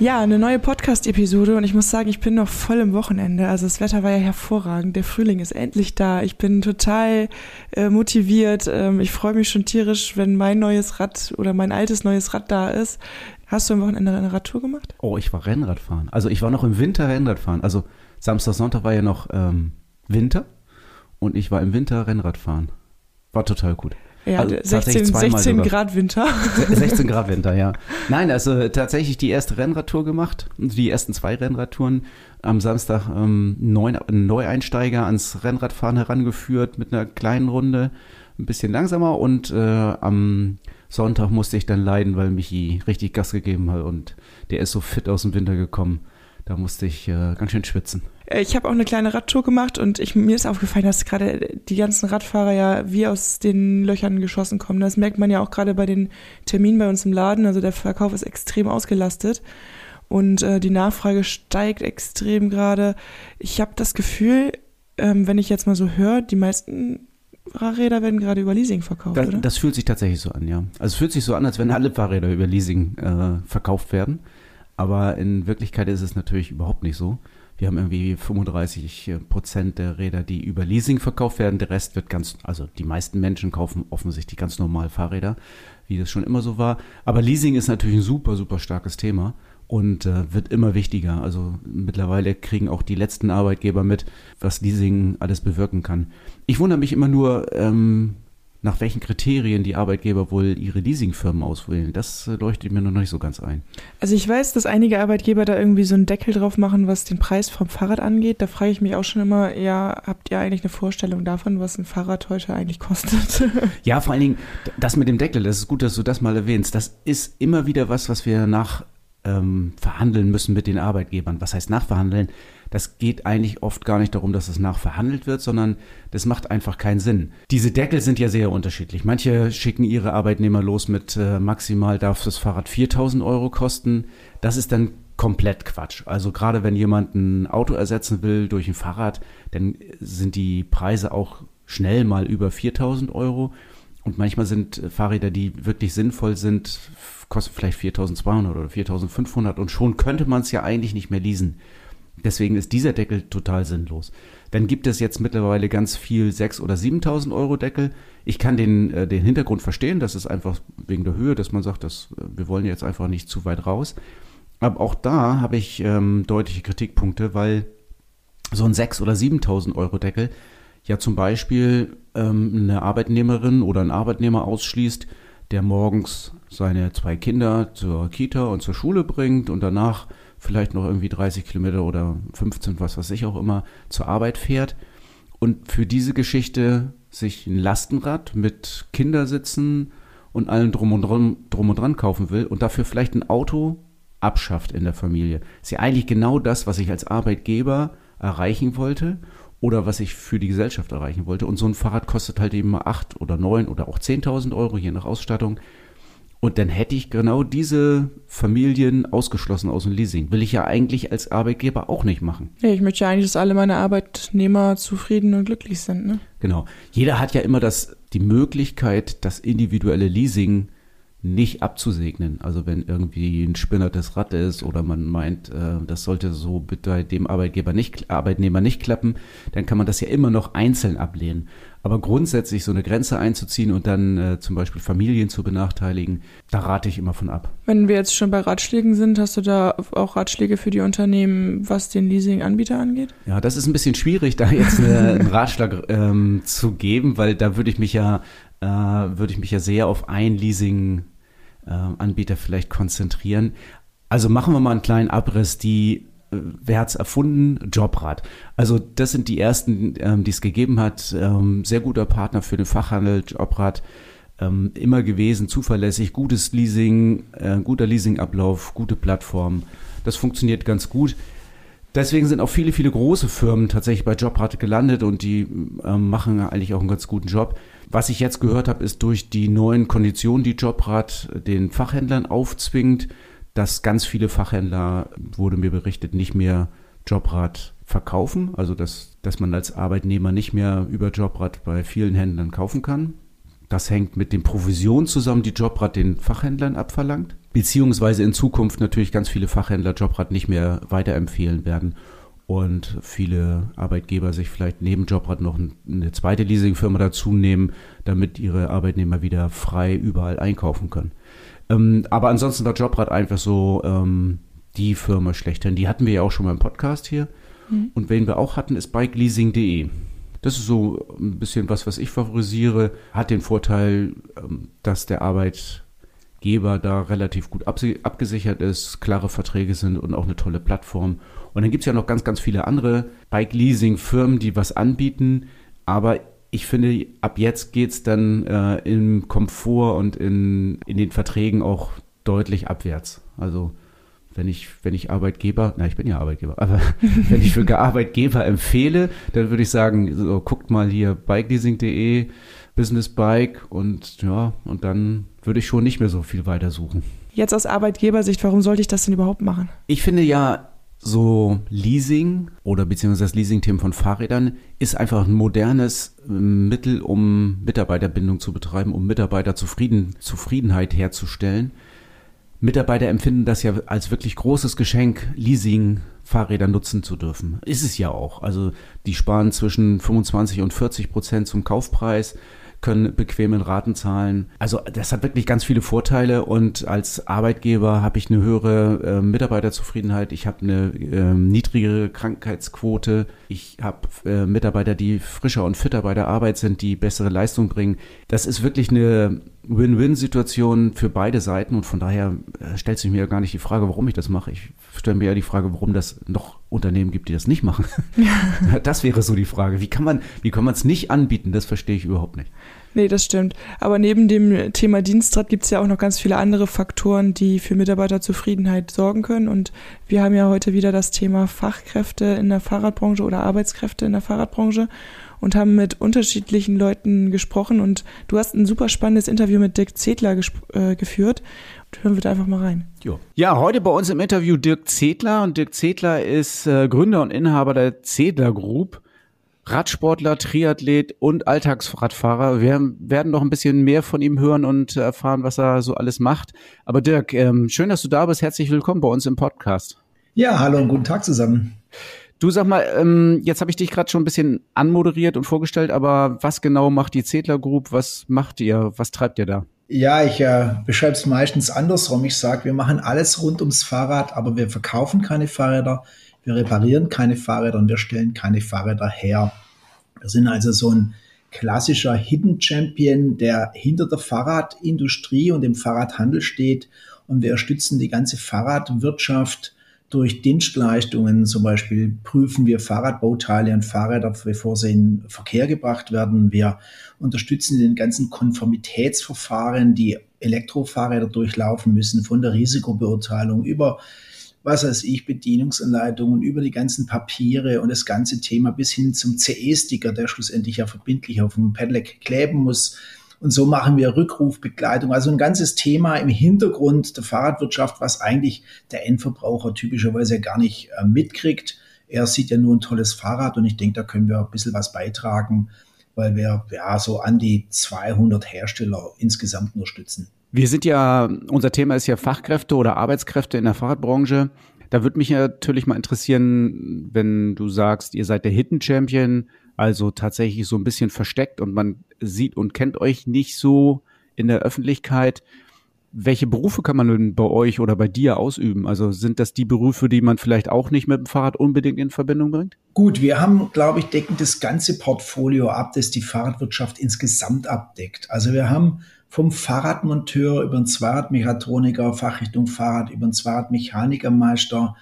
Ja, eine neue Podcast-Episode und ich muss sagen, ich bin noch voll im Wochenende. Also das Wetter war ja hervorragend. Der Frühling ist endlich da. Ich bin total äh, motiviert. Ähm, ich freue mich schon tierisch, wenn mein neues Rad oder mein altes neues Rad da ist. Hast du am Wochenende eine Radtour gemacht? Oh, ich war Rennradfahren. Also ich war noch im Winter Rennradfahren. Also Samstag, Sonntag war ja noch ähm, Winter und ich war im Winter Rennradfahren. War total gut. Ja, Also 16, tatsächlich 16 sogar. Grad Winter. 16 Grad Winter, ja. Nein, also tatsächlich die erste Rennradtour gemacht, die ersten zwei Rennradtouren. Am Samstag ähm, neun, Neueinsteiger ans Rennradfahren herangeführt mit einer kleinen Runde, ein bisschen langsamer und äh, am Sonntag musste ich dann leiden, weil Michi richtig Gas gegeben hat und der ist so fit aus dem Winter gekommen. Da musste ich äh, ganz schön schwitzen. Äh, Ich habe auch eine kleine Radtour gemacht und ich, mir ist aufgefallen, dass gerade die ganzen Radfahrer ja wie aus den Löchern geschossen kommen. Das merkt man ja auch gerade bei den Terminen bei uns im Laden. Also der Verkauf ist extrem ausgelastet und äh, die Nachfrage steigt extrem gerade. Ich habe das Gefühl, ähm, wenn ich jetzt mal so höre, die meisten Fahrräder werden gerade über Leasing verkauft, Das, oder? das fühlt sich tatsächlich so an, ja. Also es fühlt sich so an, als wenn alle Fahrräder über Leasing äh, verkauft werden. Aber in Wirklichkeit ist es natürlich überhaupt nicht so. Wir haben irgendwie 35 Prozent der Räder, die über Leasing verkauft werden. Der Rest wird ganz, also die meisten Menschen kaufen offensichtlich ganz normal Fahrräder, wie das schon immer so war. Aber Leasing ist natürlich ein super, super starkes Thema und äh, wird immer wichtiger. Also mittlerweile kriegen auch die letzten Arbeitgeber mit, was Leasing alles bewirken kann. Ich wundere mich immer nur, ähm, nach welchen Kriterien die Arbeitgeber wohl ihre Leasingfirmen auswählen. Das äh, leuchtet mir noch nicht so ganz ein. Also ich weiß, dass einige Arbeitgeber da irgendwie so einen Deckel drauf machen, was den Preis vom Fahrrad angeht. Da frage ich mich auch schon immer, ja, habt ihr eigentlich eine Vorstellung davon, was ein Fahrrad heute eigentlich kostet? Ja, vor allen Dingen das mit dem Deckel, das ist gut, dass du das mal erwähnst. Das ist immer wieder was, was wir nach ähm, verhandeln müssen mit den Arbeitgebern. Was heißt nachverhandeln? Das geht eigentlich oft gar nicht darum, dass es nachverhandelt wird, sondern das macht einfach keinen Sinn. Diese Deckel sind ja sehr unterschiedlich. Manche schicken ihre Arbeitnehmer los mit äh, maximal darf das Fahrrad 4000 Euro kosten. Das ist dann komplett Quatsch. Also gerade wenn jemand ein Auto ersetzen will durch ein Fahrrad, dann sind die Preise auch schnell mal über 4000 Euro. Und manchmal sind äh, Fahrräder, die wirklich sinnvoll sind, kosten vielleicht 4200 oder 4500 und schon könnte man es ja eigentlich nicht mehr leasen. Deswegen ist dieser Deckel total sinnlos. Dann gibt es jetzt mittlerweile ganz viel 6.000 oder 7.000 Euro Deckel. Ich kann den, äh, den Hintergrund verstehen, das ist einfach wegen der Höhe, dass man sagt, dass, äh, wir wollen jetzt einfach nicht zu weit raus. Aber auch da habe ich ähm, deutliche Kritikpunkte, weil so ein 6.000 oder 7.000 Euro Deckel ja zum Beispiel ähm, eine Arbeitnehmerin oder ein Arbeitnehmer ausschließt, der morgens seine zwei Kinder zur Kita und zur Schule bringt und danach vielleicht noch irgendwie 30 Kilometer oder 15, was weiß ich auch immer, zur Arbeit fährt und für diese Geschichte sich ein Lastenrad mit Kindersitzen und allem drum und dran, drum und dran kaufen will und dafür vielleicht ein Auto abschafft in der Familie. Ist ja eigentlich genau das, was ich als Arbeitgeber erreichen wollte oder was ich für die Gesellschaft erreichen wollte. Und so ein Fahrrad kostet halt eben mal acht oder neun oder auch 10.000 Euro, je nach Ausstattung. Und dann hätte ich genau diese Familien ausgeschlossen aus dem Leasing. Will ich ja eigentlich als Arbeitgeber auch nicht machen. nee, ich möchte ja eigentlich, dass alle meine Arbeitnehmer zufrieden und glücklich sind, ne? Genau. Jeder hat ja immer das, die Möglichkeit, das individuelle Leasing nicht abzusegnen. Also wenn irgendwie ein spinnertes Rad ist oder man meint, äh, das sollte so bei dem Arbeitgeber nicht, Arbeitnehmer nicht klappen, dann kann man das ja immer noch einzeln ablehnen. Aber grundsätzlich so eine Grenze einzuziehen und dann äh, zum Beispiel Familien zu benachteiligen, da rate ich immer von ab. Wenn wir jetzt schon bei Ratschlägen sind, hast du da auch Ratschläge für die Unternehmen, was den Leasinganbieter angeht? Ja, das ist ein bisschen schwierig, da jetzt eine, einen Ratschlag ähm, zu geben, weil da würde ich mich ja, äh, würde ich mich ja sehr auf ein Leasing-Anbieter vielleicht konzentrieren. Also machen wir mal einen kleinen Abriss. Die, äh, wer hat's erfunden? Jobrad. Also das sind die ersten, ähm, die es gegeben hat. Ähm, sehr guter Partner für den Fachhandel, Jobrad. Ähm, immer gewesen, zuverlässig, gutes Leasing, äh, guter Leasingablauf, gute Plattform. Das funktioniert ganz gut. Deswegen sind auch viele, viele große Firmen tatsächlich bei Jobrad gelandet und die äh, machen eigentlich auch einen ganz guten Job. Was ich jetzt gehört habe, ist durch die neuen Konditionen, die Jobrad den Fachhändlern aufzwingt, dass ganz viele Fachhändler, wurde mir berichtet, nicht mehr Jobrad verkaufen. Also dass, dass man als Arbeitnehmer nicht mehr über Jobrad bei vielen Händlern kaufen kann. Das hängt mit den Provisionen zusammen, die Jobrad den Fachhändlern abverlangt. Beziehungsweise in Zukunft natürlich ganz viele Fachhändler Jobrad nicht mehr weiterempfehlen werden und viele Arbeitgeber sich vielleicht neben Jobrad noch eine zweite Leasingfirma dazu nehmen, damit ihre Arbeitnehmer wieder frei überall einkaufen können. Ähm, aber ansonsten war Jobrad einfach so ähm, die Firma schlechthin. Die hatten wir ja auch schon mal im Podcast hier. Mhm. Und wen wir auch hatten, ist bikeleasing.de. Das ist so ein bisschen was, was ich favorisiere. Hat den Vorteil, ähm, dass der Arbeitgeber da relativ gut abgesichert ist, klare Verträge sind und auch eine tolle Plattform. Und dann gibt es ja noch ganz, ganz viele andere Bike-Leasing-Firmen, die was anbieten. Aber ich finde, ab jetzt geht es dann äh, im Komfort und in, in den Verträgen auch deutlich abwärts. Also wenn ich, wenn ich Arbeitgeber, na, ich bin ja Arbeitgeber, aber wenn ich für Arbeitgeber empfehle, dann würde ich sagen, so, guckt mal hier bikeleasing.de, Business Bike und ja, und dann würde ich schon nicht mehr so viel weiter suchen. Jetzt aus Arbeitgebersicht, warum sollte ich das denn überhaupt machen? Ich finde ja, so Leasing oder beziehungsweise das Leasing-Thema von Fahrrädern ist einfach ein modernes ähm, Mittel, um Mitarbeiterbindung zu betreiben, um Mitarbeiterzufriedenheit herzustellen. Mitarbeiter empfinden das ja als wirklich großes Geschenk, Leasing Fahrräder nutzen zu dürfen. Ist es ja auch. Also die sparen zwischen 25 und 40 Prozent zum Kaufpreis können bequemen Raten zahlen. Also das hat wirklich ganz viele Vorteile und als Arbeitgeber habe ich eine höhere äh, Mitarbeiterzufriedenheit, ich habe eine äh, niedrigere Krankheitsquote, ich habe äh, Mitarbeiter, die frischer und fitter bei der Arbeit sind, die bessere Leistung bringen. Das ist wirklich eine Win-Win-Situation für beide Seiten und von daher äh, stellt sich mir gar nicht die Frage, warum ich das mache. Ich stelle mir ja die Frage, warum das noch Unternehmen gibt, die das nicht machen. Ja. Das wäre so die Frage. Wie kann man, wie kann man es nicht anbieten? Das verstehe ich überhaupt nicht. Nee, das stimmt. Aber neben dem Thema Dienstrat gibt es ja auch noch ganz viele andere Faktoren, die für Mitarbeiterzufriedenheit sorgen können. Und wir haben ja heute wieder das Thema Fachkräfte in der Fahrradbranche oder Arbeitskräfte in der Fahrradbranche und haben mit unterschiedlichen Leuten gesprochen. Und du hast ein super spannendes Interview mit Dirk Zedler äh, geführt. Hören wir da einfach mal rein. Jo. Ja, heute bei uns im Interview Dirk Zedler. Und Dirk Zedler ist äh, Gründer und Inhaber der Zedler Group. Radsportler, Triathlet und Alltagsradfahrer. Wir werden noch ein bisschen mehr von ihm hören und erfahren, was er so alles macht. Aber Dirk, ähm, schön, dass du da bist. Herzlich willkommen bei uns im Podcast. Ja, hallo und guten Tag zusammen. Du sag mal, ähm, jetzt habe ich dich gerade schon ein bisschen anmoderiert und vorgestellt, aber was genau macht die Zedler Group? Was macht ihr? Was treibt ihr da? Ja, ich äh, beschreibe es meistens andersrum. Ich sage, wir machen alles rund ums Fahrrad, aber wir verkaufen keine Fahrräder, wir reparieren keine Fahrräder und wir stellen keine Fahrräder her. Wir sind also so ein klassischer Hidden Champion, der hinter der Fahrradindustrie und dem Fahrradhandel steht. Und wir unterstützen die ganze Fahrradwirtschaft durch Dienstleistungen. Zum Beispiel prüfen wir Fahrradbauteile und Fahrräder, bevor sie in Verkehr gebracht werden. Wir unterstützen den ganzen Konformitätsverfahren, die Elektrofahrräder durchlaufen müssen, von der Risikobeurteilung über was weiß ich, Bedienungsanleitungen, über die ganzen Papiere und das ganze Thema bis hin zum CE-Sticker, der schlussendlich ja verbindlich auf dem Pedelec kleben muss. Und so machen wir Rückrufbegleitung. Also ein ganzes Thema im Hintergrund der Fahrradwirtschaft, was eigentlich der Endverbraucher typischerweise gar nicht äh, mitkriegt. Er sieht ja nur ein tolles Fahrrad und ich denke, da können wir ein bisschen was beitragen, weil wir ja so an die 200 Hersteller insgesamt unterstützen. Wir sind ja, unser Thema ist ja Fachkräfte oder Arbeitskräfte in der Fahrradbranche. Da würde mich natürlich mal interessieren, wenn du sagst, ihr seid der Hidden Champion, also tatsächlich so ein bisschen versteckt und man sieht und kennt euch nicht so in der Öffentlichkeit. Welche Berufe kann man denn bei euch oder bei dir ausüben? Also sind das die Berufe, die man vielleicht auch nicht mit dem Fahrrad unbedingt in Verbindung bringt? Gut, wir haben, glaube ich, decken das ganze Portfolio ab, das die Fahrradwirtschaft insgesamt abdeckt. Also wir haben vom Fahrradmonteur über den Zweiradmechatroniker, Fachrichtung Fahrrad, über den Zweiradmechanikermeister,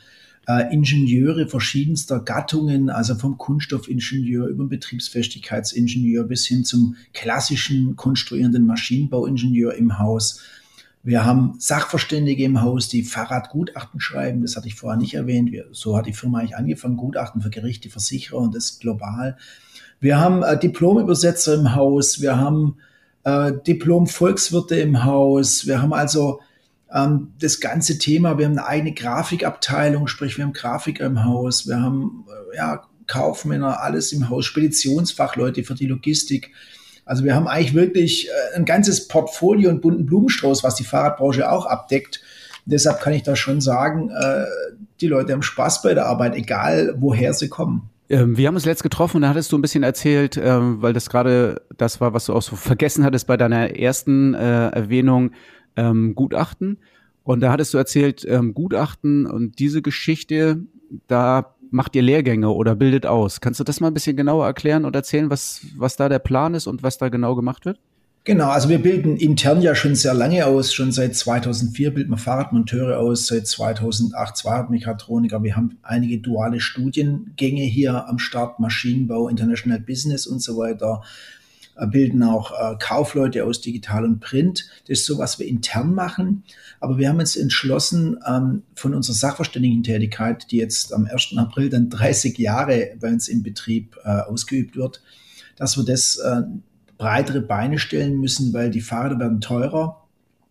äh, Ingenieure verschiedenster Gattungen, also vom Kunststoffingenieur über den Betriebsfestigkeitsingenieur bis hin zum klassischen konstruierenden Maschinenbauingenieur im Haus. Wir haben Sachverständige im Haus, die Fahrradgutachten schreiben. Das hatte ich vorher nicht erwähnt. Wir, so hat die Firma eigentlich angefangen. Gutachten für Gerichte, Versicherer und das global. Wir haben äh, Diplomübersetzer im Haus. Wir haben äh, Diplom-Volkswirte im Haus. Wir haben also ähm, das ganze Thema. Wir haben eine eigene Grafikabteilung, sprich wir haben Grafiker im Haus. Wir haben äh, ja, Kaufmänner, alles im Haus, Speditionsfachleute für die Logistik. Also wir haben eigentlich wirklich äh, ein ganzes Portfolio und bunten Blumenstrauß, was die Fahrradbranche auch abdeckt. deshalb kann ich da schon sagen, äh, die Leute haben Spaß bei der Arbeit, egal woher sie kommen. Ähm, wir haben uns letzt getroffen und da hattest du ein bisschen erzählt, ähm, weil das gerade das war, was du auch so vergessen hattest bei deiner ersten äh, Erwähnung, ähm, Gutachten. Und da hattest du erzählt, ähm, Gutachten und diese Geschichte, da macht ihr Lehrgänge oder bildet aus. Kannst du das mal ein bisschen genauer erklären und erzählen, was, was da der Plan ist und was da genau gemacht wird? Genau, also wir bilden intern ja schon sehr lange aus. Schon seit 2004 bilden wir Fahrradmonteure aus, seit 2008 Fahrradmechatroniker. Wir haben einige duale Studiengänge hier am Start, Maschinenbau, International Business und so weiter. Bilden auch äh, Kaufleute aus Digital und Print. Das ist so, was wir intern machen. Aber wir haben uns entschlossen, ähm, von unserer Sachverständigentätigkeit, die jetzt am 1. April dann 30 Jahre bei uns im Betrieb äh, ausgeübt wird, dass wir das äh, breitere Beine stellen müssen, weil die Fahrräder werden teurer.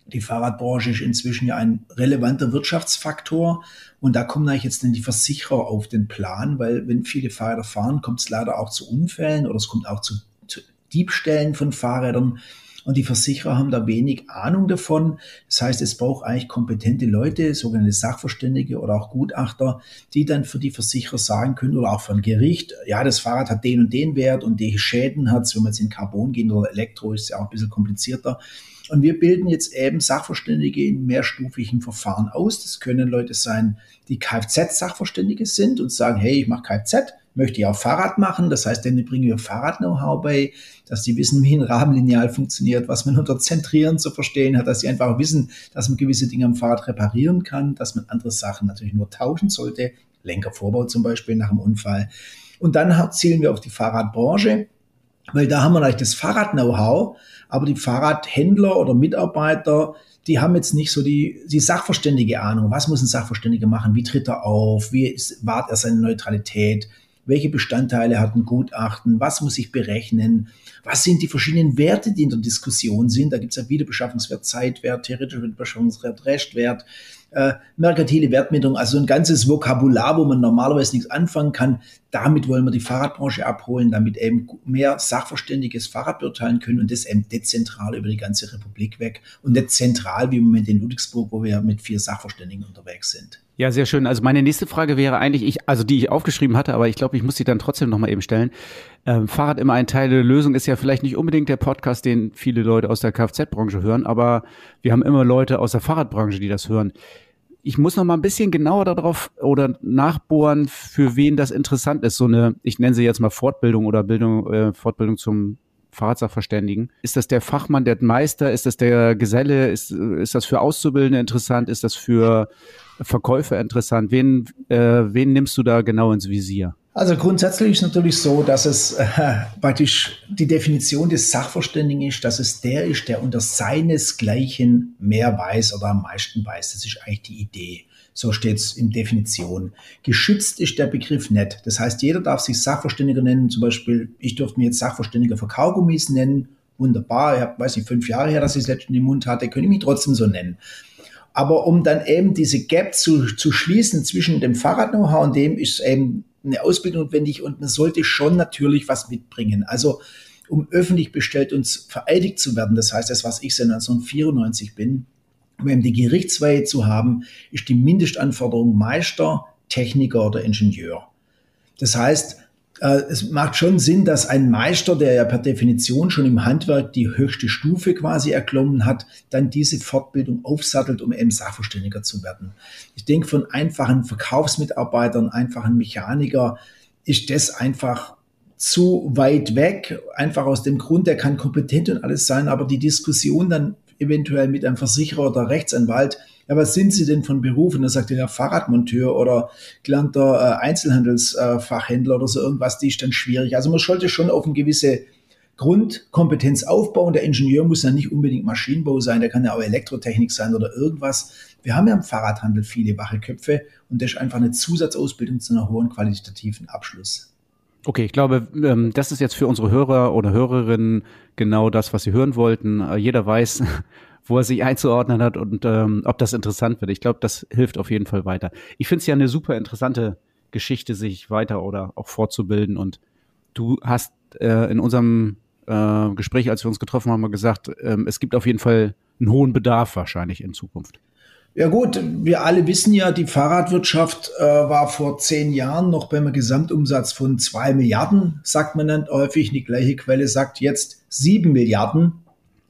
Die Fahrradbranche ist inzwischen ja ein relevanter Wirtschaftsfaktor und da kommen eigentlich jetzt dann die Versicherer auf den Plan, weil wenn viele Fahrräder fahren, kommt es leider auch zu Unfällen oder es kommt auch zu, zu Diebstählen von Fahrrädern und die Versicherer haben da wenig Ahnung davon. Das heißt, es braucht eigentlich kompetente Leute, sogenannte Sachverständige oder auch Gutachter, die dann für die Versicherer sagen können oder auch für ein Gericht, ja, das Fahrrad hat den und den Wert und die Schäden hat es, wenn man jetzt in Carbon geht oder Elektro, ist ja auch ein bisschen komplizierter. Und wir bilden jetzt eben Sachverständige in mehrstufigen Verfahren aus. Das können Leute sein, die Kfz-Sachverständige sind und sagen, hey, ich mache Kfz möchte ja auch Fahrrad machen. Das heißt, denen bringen wir Fahrrad-Know-how bei, dass die wissen, wie ein Rahmenlineal funktioniert, was man unter Zentrieren zu verstehen hat, dass sie einfach wissen, dass man gewisse Dinge am Fahrrad reparieren kann, dass man andere Sachen natürlich nur tauschen sollte, Lenkervorbau zum Beispiel nach einem Unfall. Und dann zielen wir auf die Fahrradbranche, weil da haben wir eigentlich das Fahrrad-Know-how, aber die Fahrradhändler oder Mitarbeiter, die haben jetzt nicht so die, die sachverständige Ahnung. Was muss ein Sachverständiger machen? Wie tritt er auf? Wie ist, wahrt er seine Neutralität? Welche Bestandteile hat ein Gutachten, was muss ich berechnen, was sind die verschiedenen Werte, die in der Diskussion sind. Da gibt es ja Wiederbeschaffungswert, Zeitwert, theoretischer Wiederbeschaffungswert, Rechtwert, äh, merkantile Wertmittlung, also ein ganzes Vokabular, wo man normalerweise nichts anfangen kann. Damit wollen wir die Fahrradbranche abholen, damit eben mehr Sachverständiges Fahrrad beurteilen können und das eben dezentral über die ganze Republik weg und nicht zentral wie im Moment in Ludwigsburg, wo wir mit vier Sachverständigen unterwegs sind. Ja, sehr schön. Also meine nächste Frage wäre eigentlich, ich, also die ich aufgeschrieben hatte, aber ich glaube, ich muss sie dann trotzdem nochmal eben stellen. Ähm, Fahrrad immer ein Teil der Lösung ist ja vielleicht nicht unbedingt der Podcast, den viele Leute aus der Kfz-Branche hören, aber wir haben immer Leute aus der Fahrradbranche, die das hören. Ich muss noch mal ein bisschen genauer darauf oder nachbohren, für wen das interessant ist. So eine, ich nenne sie jetzt mal Fortbildung oder Bildung, äh, Fortbildung zum Fahrradsachverständigen. Ist das der Fachmann, der Meister? Ist das der Geselle? Ist, ist das für Auszubildende interessant? Ist das für Verkäufer interessant? Wen, äh, wen nimmst du da genau ins Visier? Also grundsätzlich ist natürlich so, dass es äh, praktisch die Definition des Sachverständigen ist, dass es der ist, der unter seinesgleichen mehr weiß oder am meisten weiß. Das ist eigentlich die Idee. So steht es in Definition. Geschützt ist der Begriff nicht. Das heißt, jeder darf sich Sachverständiger nennen. Zum Beispiel, ich dürfte mir jetzt Sachverständiger für Kaugummis nennen. Wunderbar. Ich habe, weiß nicht, fünf Jahre her, dass ich es letztens im Mund hatte, könnte ich mich trotzdem so nennen. Aber um dann eben diese Gap zu, zu schließen zwischen dem Fahrrad-Know-how und dem ist eben eine Ausbildung notwendig und man sollte schon natürlich was mitbringen. Also um öffentlich bestellt und vereidigt zu werden, das heißt, das, was ich seit 1994 bin, um eben die Gerichtsweihe zu haben, ist die Mindestanforderung Meister, Techniker oder Ingenieur. Das heißt, es macht schon Sinn, dass ein Meister, der ja per Definition schon im Handwerk die höchste Stufe quasi erklommen hat, dann diese Fortbildung aufsattelt, um eben Sachverständiger zu werden. Ich denke, von einfachen Verkaufsmitarbeitern, einfachen Mechaniker ist das einfach zu weit weg, einfach aus dem Grund, der kann kompetent und alles sein, aber die Diskussion dann eventuell mit einem Versicherer oder Rechtsanwalt, ja, was sind Sie denn von Beruf? Und da sagt er ja Fahrradmonteur oder gelernter äh, Einzelhandelsfachhändler äh, oder so irgendwas, die ist dann schwierig. Also man sollte schon auf eine gewisse Grundkompetenz aufbauen. Der Ingenieur muss ja nicht unbedingt Maschinenbau sein, der kann ja auch Elektrotechnik sein oder irgendwas. Wir haben ja im Fahrradhandel viele wache Köpfe und das ist einfach eine Zusatzausbildung zu einer hohen qualitativen Abschluss. Okay, ich glaube, ähm, das ist jetzt für unsere Hörer oder Hörerinnen genau das, was sie hören wollten. Äh, jeder weiß, wo er sich einzuordnen hat und ähm, ob das interessant wird. Ich glaube, das hilft auf jeden Fall weiter. Ich finde es ja eine super interessante Geschichte, sich weiter oder auch fortzubilden. Und du hast äh, in unserem äh, Gespräch, als wir uns getroffen haben, gesagt, ähm, es gibt auf jeden Fall einen hohen Bedarf wahrscheinlich in Zukunft. Ja gut, wir alle wissen ja, die Fahrradwirtschaft äh, war vor zehn Jahren noch beim Gesamtumsatz von zwei Milliarden, sagt man dann häufig. Die gleiche Quelle sagt jetzt sieben Milliarden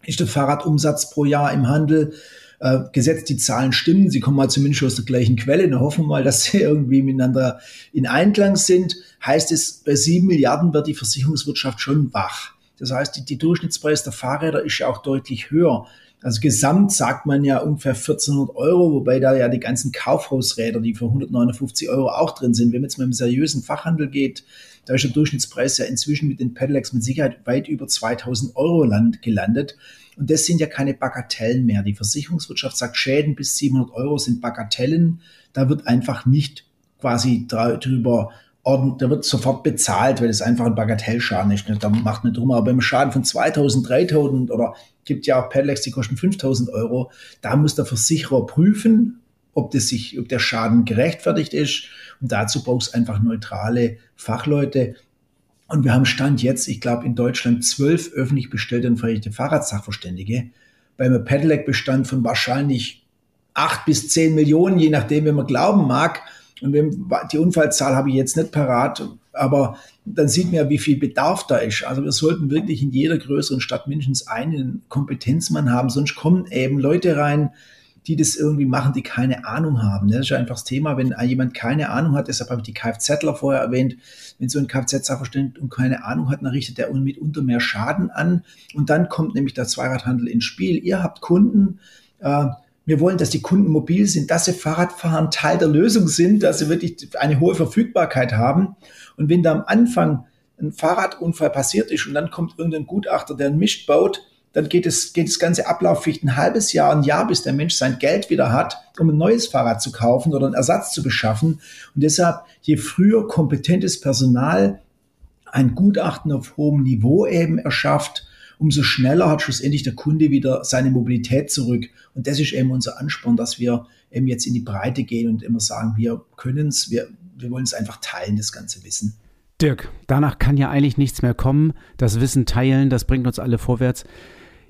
ist der Fahrradumsatz pro Jahr im Handel. Äh, gesetzt die Zahlen stimmen, sie kommen mal zumindest aus der gleichen Quelle, dann hoffen wir mal, dass sie irgendwie miteinander in Einklang sind. Heißt es, bei sieben Milliarden wird die Versicherungswirtschaft schon wach. Das heißt, die, die Durchschnittspreis der Fahrräder ist ja auch deutlich höher. Also gesamt sagt man ja ungefähr 1400 Euro, wobei da ja die ganzen Kaufhausräder, die für 159 Euro auch drin sind. Wenn man jetzt mal im seriösen Fachhandel geht, da ist der Durchschnittspreis ja inzwischen mit den Pedelecs mit Sicherheit weit über 2000 Euro land, gelandet. Und das sind ja keine Bagatellen mehr. Die Versicherungswirtschaft sagt, Schäden bis 700 Euro sind Bagatellen. Da wird einfach nicht quasi drüber ordentlich, da wird sofort bezahlt, weil es einfach ein Bagatellschaden ist. Da macht man drum. Aber beim Schaden von 2000, 3000 oder gibt ja auch Pedelecs, die kosten 5000 Euro. Da muss der Versicherer prüfen, ob, das sich, ob der Schaden gerechtfertigt ist. Und dazu brauchst du einfach neutrale Fachleute. Und wir haben Stand jetzt, ich glaube, in Deutschland zwölf öffentlich bestellte und verrichtete Fahrradsachverständige. Beim Pedelec-Bestand von wahrscheinlich acht bis zehn Millionen, je nachdem, wenn man glauben mag. Und die Unfallzahl habe ich jetzt nicht parat, aber dann sieht man ja, wie viel Bedarf da ist. Also wir sollten wirklich in jeder größeren Stadt mindestens einen Kompetenzmann haben, sonst kommen eben Leute rein, die das irgendwie machen, die keine Ahnung haben. Das ist ja einfach das Thema, wenn jemand keine Ahnung hat, deshalb habe ich die Kfzler vorher erwähnt, wenn so ein Kfz-Sachverständiger und keine Ahnung hat, dann richtet er mitunter mehr Schaden an. Und dann kommt nämlich der Zweiradhandel ins Spiel. Ihr habt Kunden, äh, wir wollen, dass die Kunden mobil sind, dass sie Fahrradfahren Teil der Lösung sind, dass sie wirklich eine hohe Verfügbarkeit haben. Und wenn da am Anfang ein Fahrradunfall passiert ist und dann kommt irgendein Gutachter, der einen Mist baut, dann geht es, geht das ganze Ablauf vielleicht ein halbes Jahr, ein Jahr, bis der Mensch sein Geld wieder hat, um ein neues Fahrrad zu kaufen oder einen Ersatz zu beschaffen. Und deshalb, je früher kompetentes Personal ein Gutachten auf hohem Niveau eben erschafft, umso schneller hat schlussendlich der Kunde wieder seine Mobilität zurück. Und das ist eben unser Ansporn, dass wir eben jetzt in die Breite gehen und immer sagen, wir können es, wir, wir wollen es einfach teilen, das ganze Wissen. Dirk, danach kann ja eigentlich nichts mehr kommen. Das Wissen teilen, das bringt uns alle vorwärts.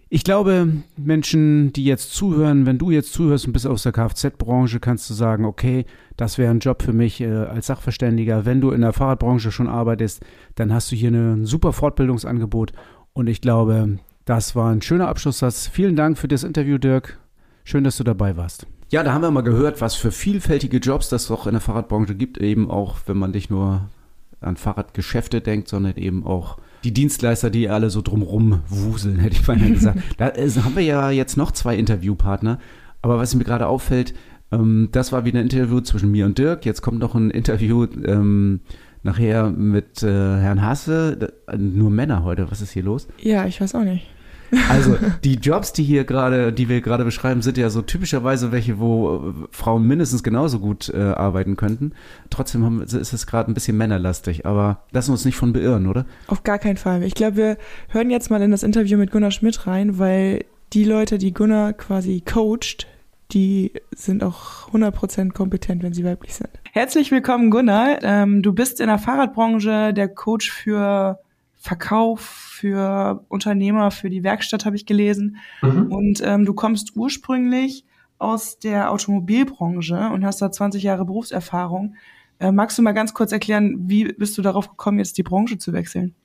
Ich glaube, Menschen, die jetzt zuhören, wenn du jetzt zuhörst und bist aus der Kfz-Branche, kannst du sagen, okay, das wäre ein Job für mich äh, als Sachverständiger. Wenn du in der Fahrradbranche schon arbeitest, dann hast du hier ein super Fortbildungsangebot und ich glaube, das war ein schöner Abschlusssatz. Vielen Dank für das Interview, Dirk. Schön, dass du dabei warst. Ja, da haben wir mal gehört, was für vielfältige Jobs das auch in der Fahrradbranche gibt, eben auch, wenn man nicht nur an Fahrradgeschäfte denkt, sondern eben auch die Dienstleister, die alle so drumrum wuseln, hätte ich beinahe gesagt. da äh, haben wir ja jetzt noch zwei Interviewpartner. Aber was mir gerade auffällt, ähm, das war wieder ein Interview zwischen mir und Dirk. Jetzt kommt noch ein Interview ähm, nachher mit äh, Herrn Hasse. Nur Männer heute. Was ist hier los? Ja, ich weiß auch nicht. Also die Jobs, die hier gerade, die wir gerade beschreiben, sind ja so typischerweise welche, wo äh, Frauen mindestens genauso gut äh, arbeiten könnten. Trotzdem haben, ist es gerade ein bisschen männerlastig, aber lassen wir uns nicht von beirren, oder? Auf gar keinen Fall. Ich glaube, wir hören jetzt mal in das Interview mit Gunnar Schmidt rein, weil die Leute, die Gunnar quasi coacht, die sind auch 100% kompetent, wenn sie weiblich sind. Herzlich willkommen, Gunnar. Ähm, du bist in der Fahrradbranche der Coach für Verkauf, für Unternehmer, für die Werkstatt habe ich gelesen. Mhm. Und ähm, du kommst ursprünglich aus der Automobilbranche und hast da 20 Jahre Berufserfahrung. Äh, magst du mal ganz kurz erklären, wie bist du darauf gekommen, jetzt die Branche zu wechseln?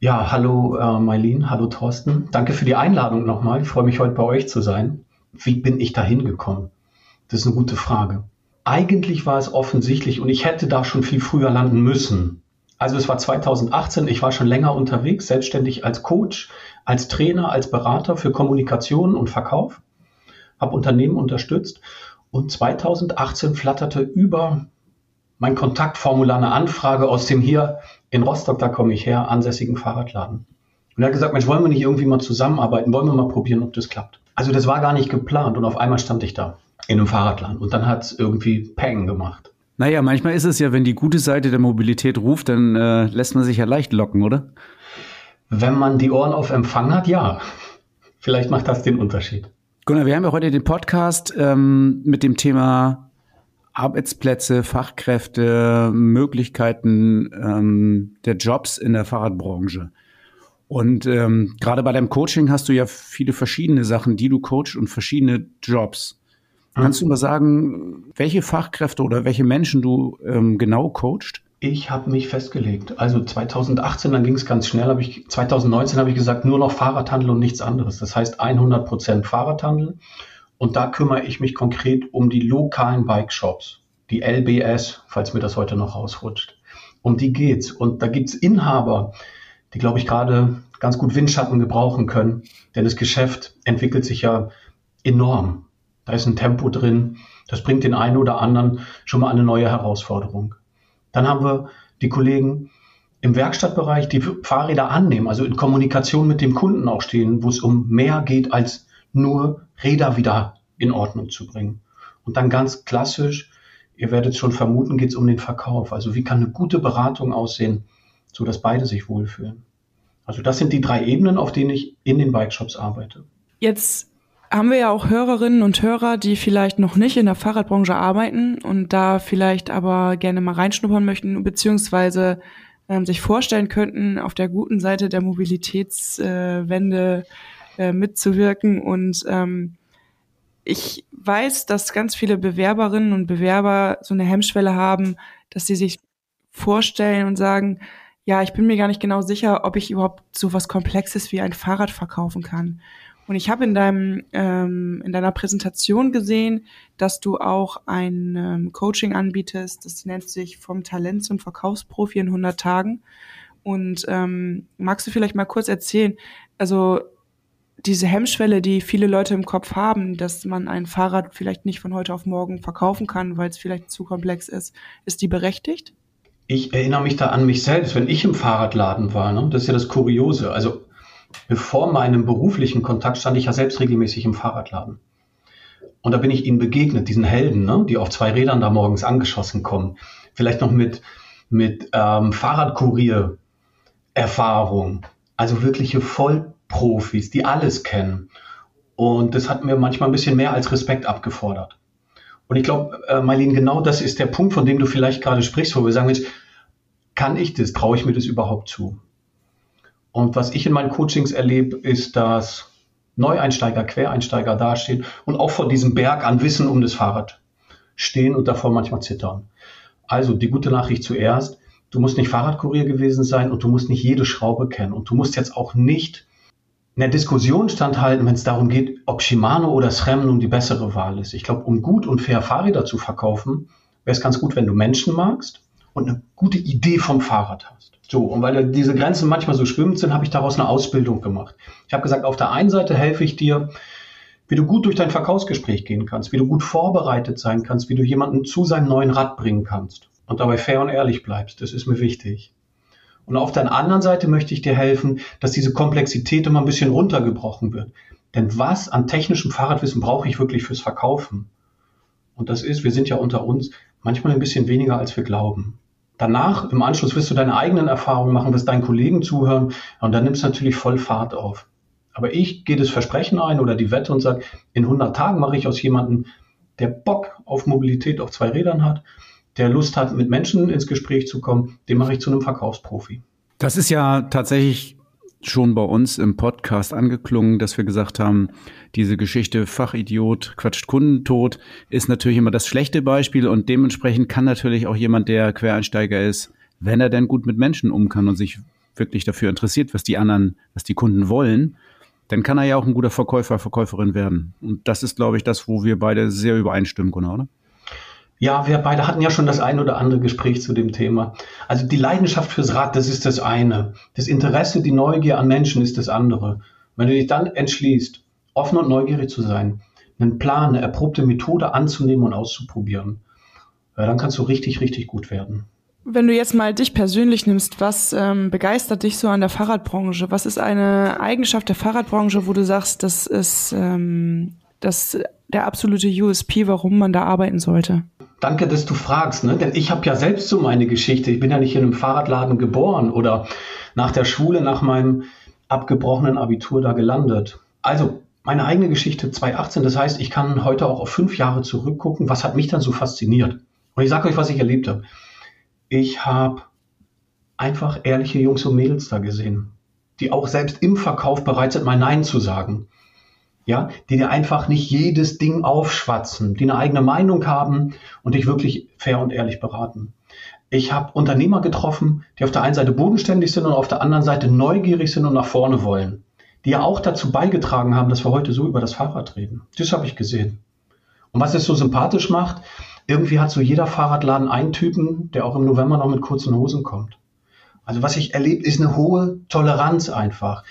Ja, hallo äh, Mailin, hallo Thorsten. Danke für die Einladung nochmal. Ich freue mich heute bei euch zu sein. Wie bin ich da hingekommen? Das ist eine gute Frage. Eigentlich war es offensichtlich und ich hätte da schon viel früher landen müssen. Also es war 2018, ich war schon länger unterwegs, selbstständig als Coach, als Trainer, als Berater für Kommunikation und Verkauf, habe Unternehmen unterstützt und 2018 flatterte über mein Kontaktformular eine Anfrage aus dem hier in Rostock, da komme ich her, ansässigen Fahrradladen. Und er hat gesagt, Mensch, wollen wir nicht irgendwie mal zusammenarbeiten? Wollen wir mal probieren, ob das klappt? Also das war gar nicht geplant und auf einmal stand ich da in einem Fahrradladen und dann hat es irgendwie Peng gemacht. Naja, manchmal ist es ja, wenn die gute Seite der Mobilität ruft, dann äh, lässt man sich ja leicht locken, oder? Wenn man die Ohren auf Empfang hat, ja. Vielleicht macht das den Unterschied. Gunnar, wir haben ja heute den Podcast ähm, mit dem Thema Arbeitsplätze, Fachkräfte, Möglichkeiten ähm, der Jobs in der Fahrradbranche. Und ähm, gerade bei deinem Coaching hast du ja viele verschiedene Sachen, die du coachst und verschiedene Jobs. Mhm. Kannst du mal sagen, welche Fachkräfte oder welche Menschen du ähm, genau coachst? Ich habe mich festgelegt. Also 2018, dann ging es ganz schnell, habe ich 2019 habe ich gesagt, nur noch Fahrradhandel und nichts anderes. Das heißt 100 Prozent Fahrradhandel. Und da kümmere ich mich konkret um die lokalen Bike Shops, die LBS, falls mir das heute noch rausrutscht. Um die geht's. Und da gibt's Inhaber, die, glaube ich, gerade ganz gut Windschatten gebrauchen können. Denn das Geschäft entwickelt sich ja enorm. Da ist ein Tempo drin. Das bringt den einen oder anderen schon mal eine neue Herausforderung. Dann haben wir die Kollegen im Werkstattbereich, die Fahrräder annehmen, also in Kommunikation mit dem Kunden auch stehen, wo es um mehr geht, als nur Räder wieder in Ordnung zu bringen. Und dann ganz klassisch, ihr werdet schon vermuten, geht es um den Verkauf. Also wie kann eine gute Beratung aussehen, so dass beide sich wohlfühlen. Also das sind die drei Ebenen, auf denen ich in den Bikeshops arbeite. Jetzt haben wir ja auch Hörerinnen und Hörer, die vielleicht noch nicht in der Fahrradbranche arbeiten und da vielleicht aber gerne mal reinschnuppern möchten, beziehungsweise ähm, sich vorstellen könnten, auf der guten Seite der Mobilitätswende äh, äh, mitzuwirken. Und ähm, ich weiß, dass ganz viele Bewerberinnen und Bewerber so eine Hemmschwelle haben, dass sie sich vorstellen und sagen, ja, ich bin mir gar nicht genau sicher, ob ich überhaupt so was Komplexes wie ein Fahrrad verkaufen kann. Und ich habe in deinem ähm, in deiner Präsentation gesehen, dass du auch ein ähm, Coaching anbietest. Das nennt sich vom Talent zum Verkaufsprofi in 100 Tagen. Und ähm, magst du vielleicht mal kurz erzählen, also diese Hemmschwelle, die viele Leute im Kopf haben, dass man ein Fahrrad vielleicht nicht von heute auf morgen verkaufen kann, weil es vielleicht zu komplex ist, ist die berechtigt? Ich erinnere mich da an mich selbst, wenn ich im Fahrradladen war. Ne? Das ist ja das Kuriose. Also bevor meinem beruflichen Kontakt stand ich ja selbst regelmäßig im Fahrradladen. Und da bin ich ihnen begegnet, diesen Helden, ne, die auf zwei Rädern da morgens angeschossen kommen. Vielleicht noch mit, mit ähm, Fahrradkurier-Erfahrung. Also wirkliche Vollprofis, die alles kennen. Und das hat mir manchmal ein bisschen mehr als Respekt abgefordert. Und ich glaube, äh, Marlene, genau das ist der Punkt, von dem du vielleicht gerade sprichst, wo wir sagen, Mensch, kann ich das? Traue ich mir das überhaupt zu? Und was ich in meinen Coachings erlebe, ist, dass Neueinsteiger, Quereinsteiger dastehen und auch vor diesem Berg an Wissen um das Fahrrad stehen und davor manchmal zittern. Also die gute Nachricht zuerst, du musst nicht Fahrradkurier gewesen sein und du musst nicht jede Schraube kennen und du musst jetzt auch nicht in der Diskussion standhalten, wenn es darum geht, ob Shimano oder SRAM nun die bessere Wahl ist. Ich glaube, um gut und fair Fahrräder zu verkaufen, wäre es ganz gut, wenn du Menschen magst und eine gute Idee vom Fahrrad hast. So, und weil diese Grenzen manchmal so schwimmend sind, habe ich daraus eine Ausbildung gemacht. Ich habe gesagt, auf der einen Seite helfe ich dir, wie du gut durch dein Verkaufsgespräch gehen kannst, wie du gut vorbereitet sein kannst, wie du jemanden zu seinem neuen Rad bringen kannst und dabei fair und ehrlich bleibst. Das ist mir wichtig. Und auf der anderen Seite möchte ich dir helfen, dass diese Komplexität immer ein bisschen runtergebrochen wird. Denn was an technischem Fahrradwissen brauche ich wirklich fürs Verkaufen? Und das ist, wir sind ja unter uns, manchmal ein bisschen weniger, als wir glauben. Danach, im Anschluss, wirst du deine eigenen Erfahrungen machen, wirst deinen Kollegen zuhören und dann nimmst du natürlich voll Fahrt auf. Aber ich gehe das Versprechen ein oder die Wette und sage, in 100 Tagen mache ich aus jemandem, der Bock auf Mobilität auf zwei Rädern hat, der Lust hat, mit Menschen ins Gespräch zu kommen, den mache ich zu einem Verkaufsprofi. Das ist ja tatsächlich schon bei uns im Podcast angeklungen, dass wir gesagt haben, diese Geschichte Fachidiot quatscht Kundentod ist natürlich immer das schlechte Beispiel und dementsprechend kann natürlich auch jemand, der Quereinsteiger ist, wenn er denn gut mit Menschen um kann und sich wirklich dafür interessiert, was die anderen, was die Kunden wollen, dann kann er ja auch ein guter Verkäufer, Verkäuferin werden. Und das ist, glaube ich, das, wo wir beide sehr übereinstimmen, genau, oder? Ja, wir beide hatten ja schon das ein oder andere Gespräch zu dem Thema. Also die Leidenschaft fürs Rad, das ist das eine. Das Interesse, die Neugier an Menschen ist das andere. Wenn du dich dann entschließt, offen und neugierig zu sein, einen Plan, eine erprobte Methode anzunehmen und auszuprobieren, dann kannst du richtig, richtig gut werden. Wenn du jetzt mal dich persönlich nimmst, was ähm, begeistert dich so an der Fahrradbranche? Was ist eine Eigenschaft der Fahrradbranche, wo du sagst, das ist ähm, das der absolute USP, warum man da arbeiten sollte? Danke, dass du fragst, ne? denn ich habe ja selbst so meine Geschichte. Ich bin ja nicht in einem Fahrradladen geboren oder nach der Schule, nach meinem abgebrochenen Abitur da gelandet. Also meine eigene Geschichte 2018, das heißt, ich kann heute auch auf fünf Jahre zurückgucken, was hat mich dann so fasziniert. Und ich sage euch, was ich erlebt habe ich habe einfach ehrliche Jungs und Mädels da gesehen, die auch selbst im Verkauf bereit sind, mal Nein zu sagen. Ja, die dir einfach nicht jedes Ding aufschwatzen, die eine eigene Meinung haben und dich wirklich fair und ehrlich beraten. Ich habe Unternehmer getroffen, die auf der einen Seite bodenständig sind und auf der anderen Seite neugierig sind und nach vorne wollen, die ja auch dazu beigetragen haben, dass wir heute so über das Fahrrad reden. Das habe ich gesehen. Und was es so sympathisch macht, irgendwie hat so jeder Fahrradladen einen Typen, der auch im November noch mit kurzen Hosen kommt. Also was ich erlebt, ist eine hohe Toleranz einfach.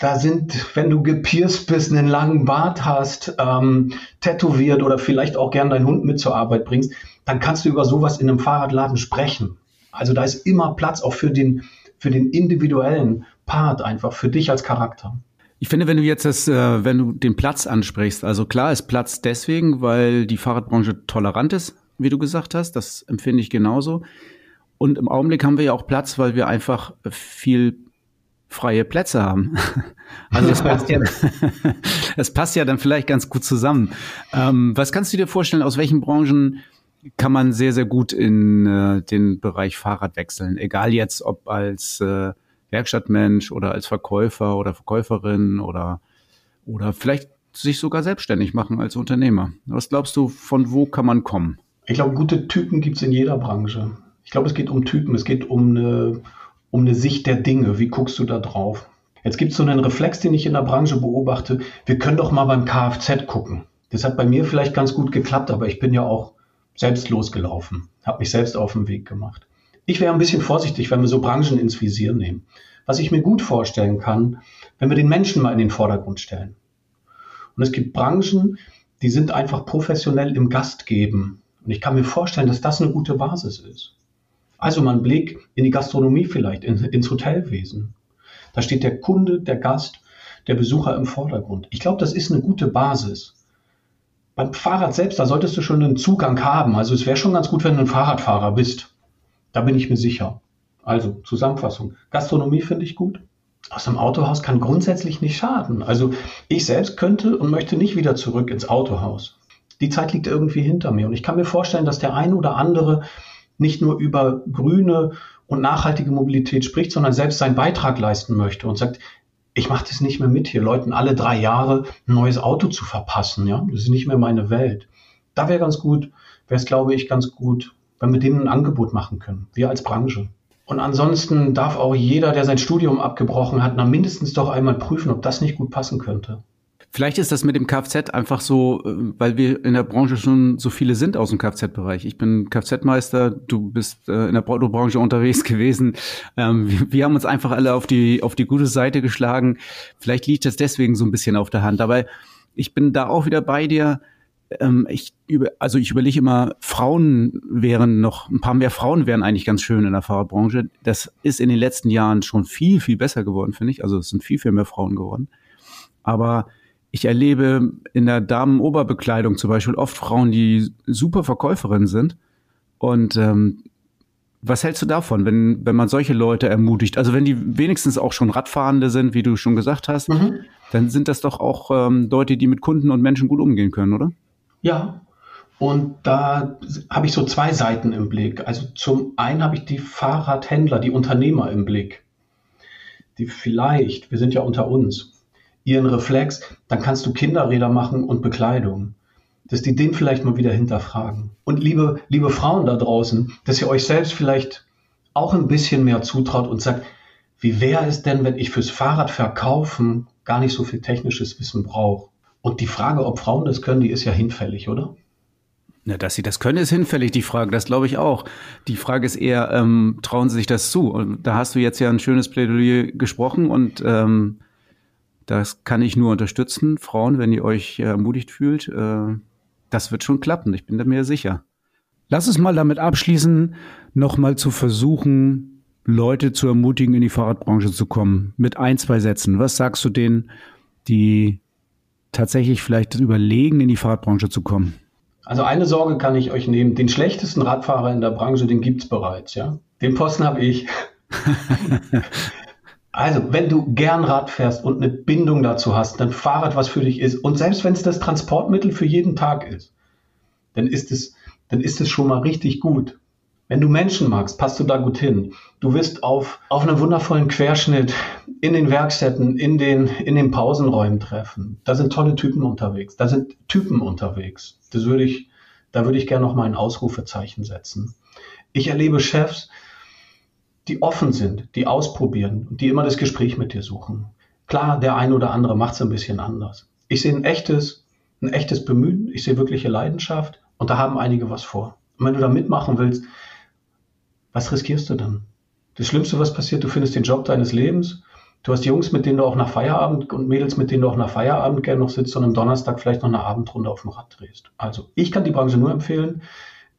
Da sind, wenn du gepierst bist, einen langen Bart hast, ähm, tätowiert oder vielleicht auch gern deinen Hund mit zur Arbeit bringst, dann kannst du über sowas in einem Fahrradladen sprechen. Also da ist immer Platz auch für den, für den individuellen Part einfach, für dich als Charakter. Ich finde, wenn du jetzt das, äh, wenn du den Platz ansprichst, also klar ist Platz deswegen, weil die Fahrradbranche tolerant ist, wie du gesagt hast, das empfinde ich genauso. Und im Augenblick haben wir ja auch Platz, weil wir einfach viel freie Plätze haben. Also es passt ja, es passt ja dann vielleicht ganz gut zusammen. Ähm, was kannst du dir vorstellen, aus welchen Branchen kann man sehr, sehr gut in äh, den Bereich Fahrrad wechseln? Egal jetzt, ob als äh, Werkstattmensch oder als Verkäufer oder Verkäuferin oder, oder vielleicht sich sogar selbstständig machen als Unternehmer. Was glaubst du, von wo kann man kommen? Ich glaube, gute Typen gibt es in jeder Branche. Ich glaube, es geht um Typen, es geht um eine, um eine Sicht der Dinge. Wie guckst du da drauf? Jetzt gibt es so einen Reflex, den ich in der Branche beobachte. Wir können doch mal beim Kfz gucken. Das hat bei mir vielleicht ganz gut geklappt, aber ich bin ja auch selbst losgelaufen, habe mich selbst auf den Weg gemacht. Ich wäre ein bisschen vorsichtig, wenn wir so Branchen ins Visier nehmen. Was ich mir gut vorstellen kann, wenn wir den Menschen mal in den Vordergrund stellen. Und es gibt Branchen, die sind einfach professionell im Gastgeben. Und ich kann mir vorstellen, dass das eine gute Basis ist. Also mal ein Blick in die Gastronomie vielleicht, in, ins Hotelwesen. Da steht der Kunde, der Gast, der Besucher im Vordergrund. Ich glaube, das ist eine gute Basis. Beim Fahrrad selbst, da solltest du schon einen Zugang haben. Also es wäre schon ganz gut, wenn du ein Fahrradfahrer bist. Da bin ich mir sicher. Also Zusammenfassung. Gastronomie finde ich gut. Aus dem Autohaus kann grundsätzlich nicht schaden. Also ich selbst könnte und möchte nicht wieder zurück ins Autohaus. Die Zeit liegt irgendwie hinter mir und ich kann mir vorstellen, dass der eine oder andere nicht nur über grüne und nachhaltige Mobilität spricht, sondern selbst seinen Beitrag leisten möchte und sagt, ich mache das nicht mehr mit, hier Leuten alle drei Jahre ein neues Auto zu verpassen. Ja, das ist nicht mehr meine Welt. Da wäre ganz gut, wäre es, glaube ich, ganz gut, wenn wir denen ein Angebot machen können, wir als Branche. Und ansonsten darf auch jeder, der sein Studium abgebrochen hat, na mindestens doch einmal prüfen, ob das nicht gut passen könnte. Vielleicht ist das mit dem Kfz einfach so, äh, weil wir in der Branche schon so viele sind aus dem Kfz-Bereich. Ich bin Kfz-Meister, du bist äh, in der Autobranche unterwegs gewesen. Ähm, wir, haben uns einfach alle auf die, auf die gute Seite geschlagen. Vielleicht liegt das deswegen so ein bisschen auf der Hand. Dabei, ich bin da auch wieder bei dir ähm, ich über, also ich überlege immer, Frauen wären noch, ein paar mehr Frauen wären eigentlich ganz schön in der Fahrradbranche. Das ist in den letzten Jahren schon viel, viel besser geworden, finde ich. Also es sind viel, viel mehr Frauen geworden. Aber ich erlebe in der Damenoberbekleidung zum Beispiel oft Frauen, die super Verkäuferinnen sind. Und ähm, was hältst du davon, wenn, wenn man solche Leute ermutigt? Also wenn die wenigstens auch schon Radfahrende sind, wie du schon gesagt hast, mhm. dann sind das doch auch ähm, Leute, die mit Kunden und Menschen gut umgehen können, oder? Ja, und da habe ich so zwei Seiten im Blick. Also zum einen habe ich die Fahrradhändler, die Unternehmer im Blick, die vielleicht, wir sind ja unter uns, ihren Reflex, dann kannst du Kinderräder machen und Bekleidung. Dass die den vielleicht mal wieder hinterfragen. Und liebe, liebe Frauen da draußen, dass ihr euch selbst vielleicht auch ein bisschen mehr zutraut und sagt, wie wäre es denn, wenn ich fürs Fahrrad verkaufen gar nicht so viel technisches Wissen brauche? Und die Frage, ob Frauen das können, die ist ja hinfällig, oder? Ja, dass sie das können, ist hinfällig, die Frage. Das glaube ich auch. Die Frage ist eher, ähm, trauen sie sich das zu? Und da hast du jetzt ja ein schönes Plädoyer gesprochen und ähm, das kann ich nur unterstützen. Frauen, wenn ihr euch äh, ermutigt fühlt, äh, das wird schon klappen. Ich bin da mir sicher. Lass uns mal damit abschließen, nochmal zu versuchen, Leute zu ermutigen, in die Fahrradbranche zu kommen. Mit ein, zwei Sätzen. Was sagst du denen, die tatsächlich vielleicht überlegen, in die Fahrradbranche zu kommen? Also eine Sorge kann ich euch nehmen. Den schlechtesten Radfahrer in der Branche, den gibt es bereits, ja. Den Posten habe ich. also, wenn du gern Rad fährst und eine Bindung dazu hast, dann Fahrrad was für dich ist und selbst wenn es das Transportmittel für jeden Tag ist, dann ist es, dann ist es schon mal richtig gut. Wenn du Menschen magst, passt du da gut hin. Du wirst auf, auf einem wundervollen Querschnitt in den Werkstätten, in den, in den Pausenräumen treffen. Da sind tolle Typen unterwegs. Da sind Typen unterwegs. Das würde ich, da würde ich gerne noch mal ein Ausrufezeichen setzen. Ich erlebe Chefs, die offen sind, die ausprobieren und die immer das Gespräch mit dir suchen. Klar, der eine oder andere macht es ein bisschen anders. Ich sehe ein echtes, ein echtes Bemühen, ich sehe wirkliche Leidenschaft und da haben einige was vor. Und wenn du da mitmachen willst, was riskierst du dann? Das Schlimmste, was passiert, du findest den Job deines Lebens. Du hast Jungs, mit denen du auch nach Feierabend und Mädels, mit denen du auch nach Feierabend gerne noch sitzt und am Donnerstag vielleicht noch eine Abendrunde auf dem Rad drehst. Also, ich kann die Branche nur empfehlen.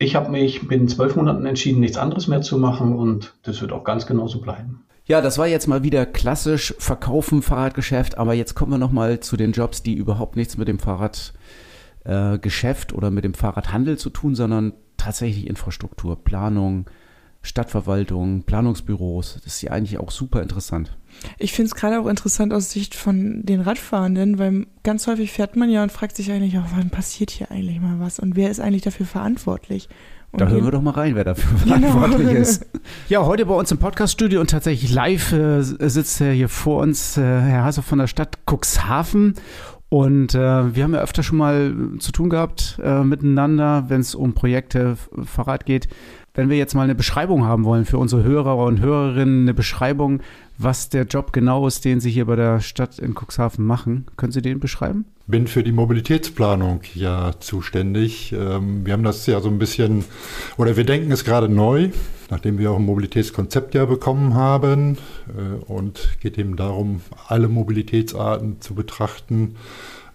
Ich habe mich binnen zwölf Monaten entschieden, nichts anderes mehr zu machen und das wird auch ganz genauso bleiben. Ja, das war jetzt mal wieder klassisch Verkaufen, Fahrradgeschäft, aber jetzt kommen wir nochmal zu den Jobs, die überhaupt nichts mit dem Fahrradgeschäft äh, oder mit dem Fahrradhandel zu tun, sondern tatsächlich Infrastruktur, Planung, Stadtverwaltung, Planungsbüros. Das ist ja eigentlich auch super interessant. Ich finde es gerade auch interessant aus Sicht von den Radfahrenden, weil ganz häufig fährt man ja und fragt sich eigentlich, oh, wann passiert hier eigentlich mal was und wer ist eigentlich dafür verantwortlich? Und da hören wir doch mal rein, wer dafür genau. verantwortlich ist. Ja, heute bei uns im Podcaststudio und tatsächlich live äh, sitzt hier vor uns äh, Herr Hasse von der Stadt Cuxhaven. Und äh, wir haben ja öfter schon mal zu tun gehabt äh, miteinander, wenn es um Projekte Fahrrad geht wenn wir jetzt mal eine Beschreibung haben wollen für unsere Hörer und Hörerinnen, eine Beschreibung, was der Job genau ist, den Sie hier bei der Stadt in Cuxhaven machen, können Sie den beschreiben? Bin für die Mobilitätsplanung ja zuständig. Ähm, wir haben das ja so ein bisschen, oder wir denken es gerade neu, nachdem wir auch ein Mobilitätskonzept ja bekommen haben. Äh, und geht eben darum, alle Mobilitätsarten zu betrachten.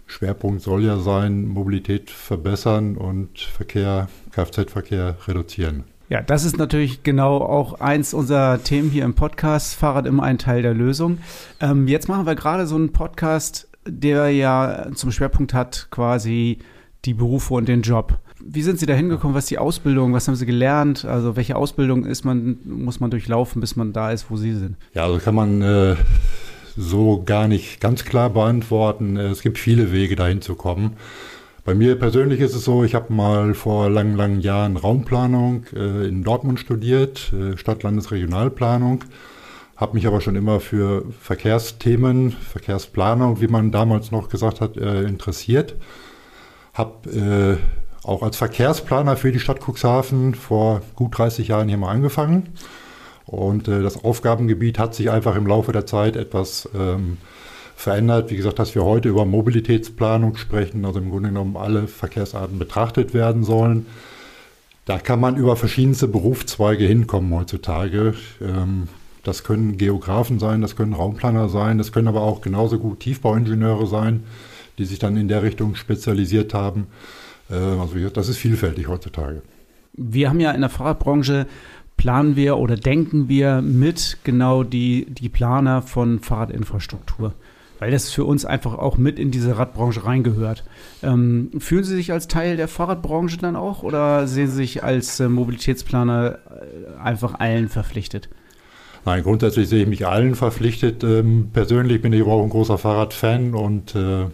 Schwerpunkt soll ja sein, Mobilität verbessern und Verkehr, Kfz-Verkehr reduzieren. Ja, das ist natürlich genau auch eins unserer Themen hier im Podcast. Fahrrad immer ein Teil der Lösung. Ähm, jetzt machen wir gerade so einen Podcast, der ja zum Schwerpunkt hat quasi die Berufe und den Job. Wie sind Sie da hingekommen? Was ist die Ausbildung? Was haben Sie gelernt? Also welche Ausbildung ist man, muss man durchlaufen, bis man da ist, wo Sie sind? Ja, also kann man äh, so gar nicht ganz klar beantworten. Es gibt viele Wege dahin zu kommen. Bei mir persönlich ist es so, ich habe mal vor langen, langen Jahren Raumplanung äh, in Dortmund studiert, äh, Stadtlandesregionalplanung, habe mich aber schon immer für Verkehrsthemen, Verkehrsplanung, wie man damals noch gesagt hat, äh, interessiert. Habe äh, auch als Verkehrsplaner für die Stadt Cuxhaven vor gut 30 Jahren hier mal angefangen. Und äh, das Aufgabengebiet hat sich einfach im Laufe der Zeit etwas ähm, verändert. Wie gesagt, dass wir heute über Mobilitätsplanung sprechen, also im Grunde genommen alle Verkehrsarten betrachtet werden sollen. Da kann man über verschiedenste Berufszweige hinkommen heutzutage. Ähm, das können Geografen sein, das können Raumplaner sein, das können aber auch genauso gut Tiefbauingenieure sein, die sich dann in der Richtung spezialisiert haben. Äh, also das ist vielfältig heutzutage. Wir haben ja in der Fahrradbranche planen wir oder denken wir mit genau die, die Planer von Fahrradinfrastruktur weil das für uns einfach auch mit in diese Radbranche reingehört. Ähm, fühlen Sie sich als Teil der Fahrradbranche dann auch oder sehen Sie sich als äh, Mobilitätsplaner äh, einfach allen verpflichtet? Nein, grundsätzlich sehe ich mich allen verpflichtet. Ähm, persönlich bin ich aber auch ein großer Fahrradfan und äh,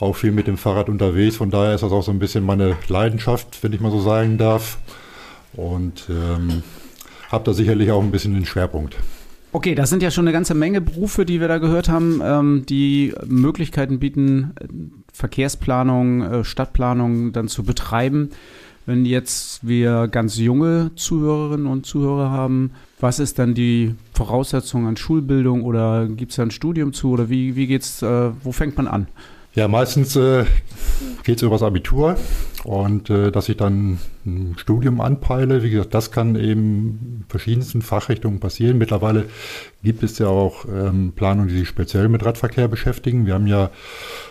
auch viel mit dem Fahrrad unterwegs. Von daher ist das auch so ein bisschen meine Leidenschaft, wenn ich mal so sagen darf. Und ähm, habe da sicherlich auch ein bisschen den Schwerpunkt. Okay, das sind ja schon eine ganze Menge Berufe, die wir da gehört haben, ähm, die Möglichkeiten bieten, Verkehrsplanung, äh, Stadtplanung dann zu betreiben. Wenn jetzt wir ganz junge Zuhörerinnen und Zuhörer haben, was ist dann die Voraussetzung an Schulbildung oder gibt es da ein Studium zu oder wie, wie geht's, äh, wo fängt man an? Ja, meistens äh, geht es übers Abitur und äh, dass ich dann ein Studium anpeile. Wie gesagt, das kann eben in verschiedensten Fachrichtungen passieren. Mittlerweile gibt es ja auch ähm, Planungen, die sich speziell mit Radverkehr beschäftigen. Wir haben ja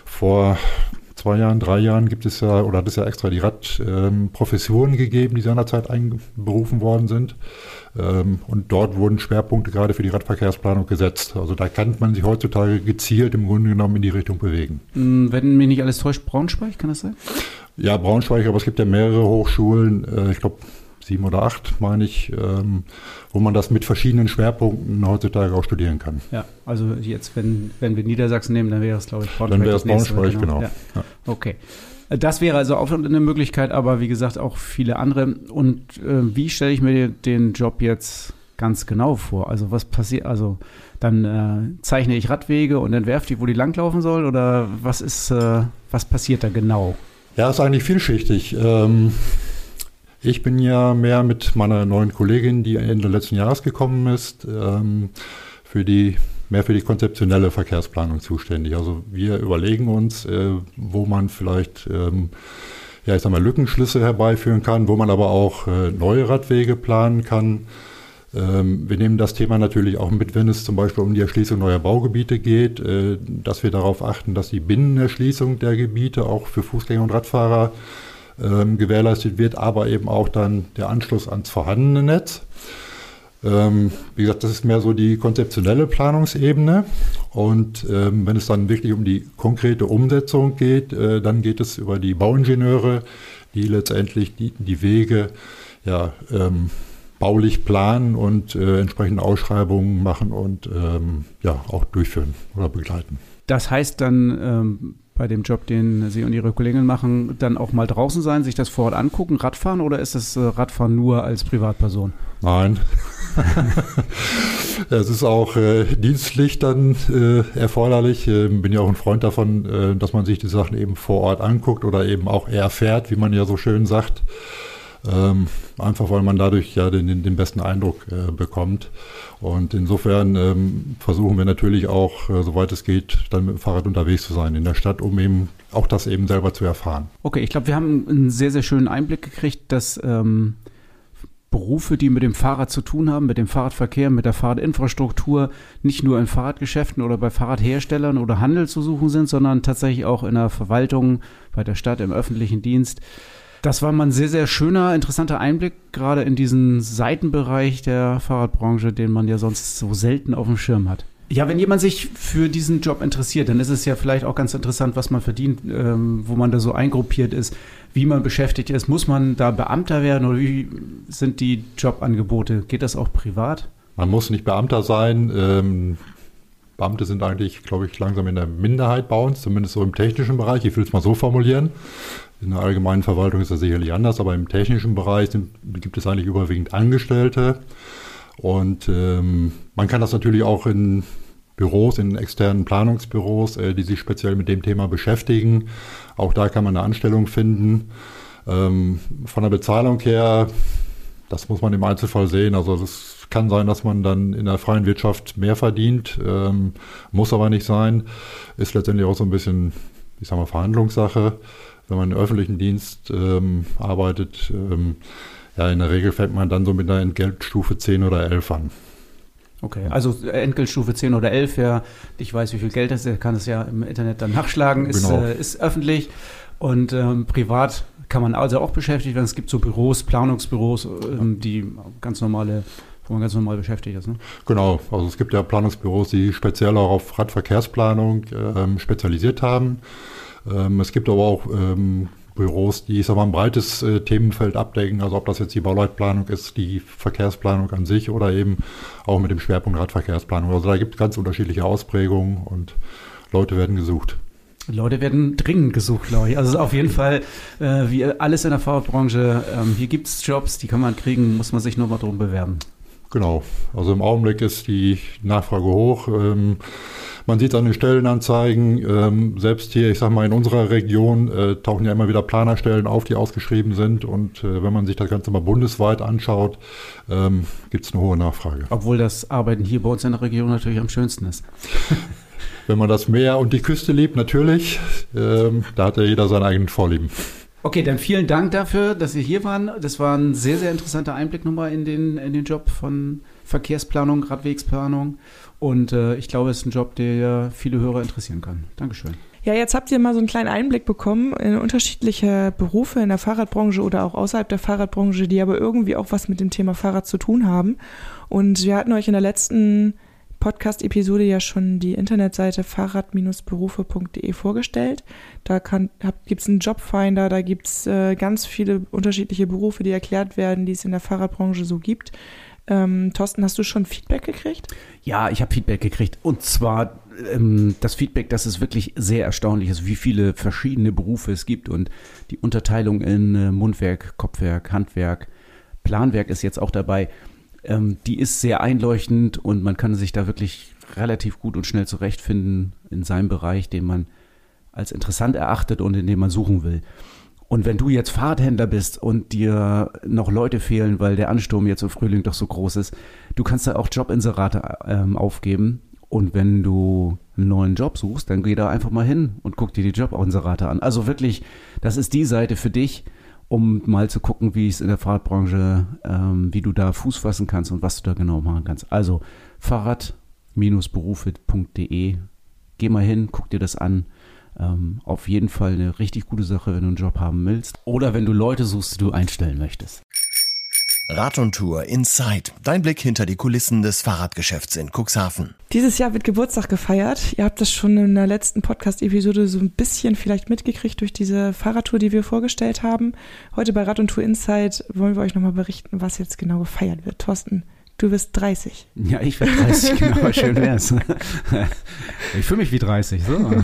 vor zwei Jahren, drei Jahren gibt es ja, oder hat es ja extra die Radprofessuren ähm, gegeben, die seinerzeit einberufen worden sind. Ähm, und dort wurden Schwerpunkte gerade für die Radverkehrsplanung gesetzt. Also da kann man sich heutzutage gezielt im Grunde genommen in die Richtung bewegen. Hm, wenn mich nicht alles täuscht, Braunschweig, kann das sein? Ja, Braunschweig, aber es gibt ja mehrere Hochschulen. Äh, ich glaube, sieben oder acht, meine ich, ähm, wo man das mit verschiedenen Schwerpunkten heutzutage auch studieren kann. Ja, also jetzt, wenn, wenn wir Niedersachsen nehmen, dann wäre es, glaube ich, Braunschweig. Dann wäre es Braunschweig, genau. genau. Ja. Ja. Okay. Das wäre also auch eine Möglichkeit, aber wie gesagt auch viele andere. Und äh, wie stelle ich mir den Job jetzt ganz genau vor? Also was passiert, also dann äh, zeichne ich Radwege und entwerfe die, wo die langlaufen sollen oder was ist, äh, was passiert da genau? Ja, ist eigentlich vielschichtig. Ähm, ich bin ja mehr mit meiner neuen Kollegin, die Ende letzten Jahres gekommen ist, ähm, für die mehr für die konzeptionelle Verkehrsplanung zuständig. Also wir überlegen uns, äh, wo man vielleicht ähm, ja, ich sag mal, Lückenschlüsse herbeiführen kann, wo man aber auch äh, neue Radwege planen kann. Ähm, wir nehmen das Thema natürlich auch mit, wenn es zum Beispiel um die Erschließung neuer Baugebiete geht, äh, dass wir darauf achten, dass die Binnenerschließung der Gebiete auch für Fußgänger und Radfahrer ähm, gewährleistet wird, aber eben auch dann der Anschluss ans vorhandene Netz. Ähm, wie gesagt, das ist mehr so die konzeptionelle Planungsebene. Und ähm, wenn es dann wirklich um die konkrete Umsetzung geht, äh, dann geht es über die Bauingenieure, die letztendlich die, die Wege ja, ähm, baulich planen und äh, entsprechende Ausschreibungen machen und ähm, ja, auch durchführen oder begleiten. Das heißt dann ähm, bei dem Job, den Sie und Ihre Kollegin machen, dann auch mal draußen sein, sich das vor Ort angucken, Radfahren oder ist das äh, Radfahren nur als Privatperson? Nein. es ist auch äh, dienstlich dann äh, erforderlich. Äh, bin ja auch ein Freund davon, äh, dass man sich die Sachen eben vor Ort anguckt oder eben auch erfährt, wie man ja so schön sagt. Ähm, einfach weil man dadurch ja den, den besten Eindruck äh, bekommt. Und insofern ähm, versuchen wir natürlich auch, äh, soweit es geht, dann mit dem Fahrrad unterwegs zu sein in der Stadt, um eben auch das eben selber zu erfahren. Okay, ich glaube, wir haben einen sehr, sehr schönen Einblick gekriegt, dass ähm, Berufe, die mit dem Fahrrad zu tun haben, mit dem Fahrradverkehr, mit der Fahrradinfrastruktur, nicht nur in Fahrradgeschäften oder bei Fahrradherstellern oder Handel zu suchen sind, sondern tatsächlich auch in der Verwaltung, bei der Stadt, im öffentlichen Dienst. Das war mal ein sehr, sehr schöner, interessanter Einblick, gerade in diesen Seitenbereich der Fahrradbranche, den man ja sonst so selten auf dem Schirm hat. Ja, wenn jemand sich für diesen Job interessiert, dann ist es ja vielleicht auch ganz interessant, was man verdient, ähm, wo man da so eingruppiert ist, wie man beschäftigt ist. Muss man da Beamter werden oder wie sind die Jobangebote? Geht das auch privat? Man muss nicht Beamter sein. Ähm, Beamte sind eigentlich, glaube ich, langsam in der Minderheit bei uns, zumindest so im technischen Bereich. Ich will es mal so formulieren. In der allgemeinen Verwaltung ist das sicherlich anders, aber im technischen Bereich gibt es eigentlich überwiegend Angestellte. Und ähm, man kann das natürlich auch in Büros, in externen Planungsbüros, äh, die sich speziell mit dem Thema beschäftigen. Auch da kann man eine Anstellung finden. Ähm, von der Bezahlung her, das muss man im Einzelfall sehen. Also es kann sein, dass man dann in der freien Wirtschaft mehr verdient, ähm, muss aber nicht sein. Ist letztendlich auch so ein bisschen, ich sag mal, Verhandlungssache wenn man im öffentlichen Dienst ähm, arbeitet, ähm, ja, in der Regel fängt man dann so mit einer Entgeltstufe 10 oder 11 an. Okay, also Entgeltstufe 10 oder 11, wer ich weiß, wie viel Geld das ist, kann es ja im Internet dann nachschlagen, ist, genau. äh, ist öffentlich und ähm, privat kann man also auch beschäftigt werden. Es gibt so Büros, Planungsbüros, ähm, die ganz normale wo man ganz normal beschäftigt ist. Ne? Genau, also es gibt ja Planungsbüros, die speziell auch auf Radverkehrsplanung ähm, spezialisiert haben. Ähm, es gibt aber auch ähm, Büros, die ich sag mal, ein breites äh, Themenfeld abdecken, also ob das jetzt die Bauleitplanung ist, die Verkehrsplanung an sich oder eben auch mit dem Schwerpunkt Radverkehrsplanung. Also da gibt es ganz unterschiedliche Ausprägungen und Leute werden gesucht. Leute werden dringend gesucht, glaube ich. Also auf jeden Fall, äh, wie alles in der Fahrradbranche, ähm, hier gibt es Jobs, die kann man kriegen, muss man sich nur mal drum bewerben. Genau, also im Augenblick ist die Nachfrage hoch. Ähm, man sieht an den Stellenanzeigen, ähm, selbst hier, ich sag mal, in unserer Region äh, tauchen ja immer wieder Planerstellen auf, die ausgeschrieben sind. Und äh, wenn man sich das Ganze mal bundesweit anschaut, ähm, gibt es eine hohe Nachfrage. Obwohl das Arbeiten hier bei uns in der Region natürlich am schönsten ist. wenn man das Meer und die Küste liebt, natürlich. Ähm, da hat ja jeder seine eigenen Vorlieben. Okay, dann vielen Dank dafür, dass Sie hier waren. Das war ein sehr, sehr interessanter Einblick nochmal in den, in den Job von Verkehrsplanung, Radwegsplanung. Und äh, ich glaube, es ist ein Job, der viele Hörer interessieren kann. Dankeschön. Ja, jetzt habt ihr mal so einen kleinen Einblick bekommen in unterschiedliche Berufe in der Fahrradbranche oder auch außerhalb der Fahrradbranche, die aber irgendwie auch was mit dem Thema Fahrrad zu tun haben. Und wir hatten euch in der letzten Podcast-Episode ja schon die Internetseite fahrrad-berufe.de vorgestellt. Da gibt es einen Jobfinder, da gibt es äh, ganz viele unterschiedliche Berufe, die erklärt werden, die es in der Fahrradbranche so gibt. Ähm, Thorsten, hast du schon Feedback gekriegt? Ja, ich habe Feedback gekriegt. Und zwar ähm, das Feedback, dass es wirklich sehr erstaunlich ist, wie viele verschiedene Berufe es gibt und die Unterteilung in äh, Mundwerk, Kopfwerk, Handwerk, Planwerk ist jetzt auch dabei. Ähm, die ist sehr einleuchtend und man kann sich da wirklich relativ gut und schnell zurechtfinden in seinem Bereich, den man als interessant erachtet und in dem man suchen will. Und wenn du jetzt Fahrradhändler bist und dir noch Leute fehlen, weil der Ansturm jetzt im Frühling doch so groß ist, du kannst da auch Jobinserate ähm, aufgeben. Und wenn du einen neuen Job suchst, dann geh da einfach mal hin und guck dir die Jobinserate an. Also wirklich, das ist die Seite für dich, um mal zu gucken, wie es in der Fahrradbranche, ähm, wie du da Fuß fassen kannst und was du da genau machen kannst. Also Fahrrad-berufe.de, geh mal hin, guck dir das an. Ähm, auf jeden Fall eine richtig gute Sache, wenn du einen Job haben willst. Oder wenn du Leute suchst, die du einstellen möchtest. Rad und Tour Inside. Dein Blick hinter die Kulissen des Fahrradgeschäfts in Cuxhaven. Dieses Jahr wird Geburtstag gefeiert. Ihr habt das schon in der letzten Podcast-Episode so ein bisschen vielleicht mitgekriegt durch diese Fahrradtour, die wir vorgestellt haben. Heute bei Rad und Tour Inside wollen wir euch nochmal berichten, was jetzt genau gefeiert wird. Thorsten, Du wirst 30. Ja, ich werde 30, genau, schön wär's. Ich fühle mich wie 30, so.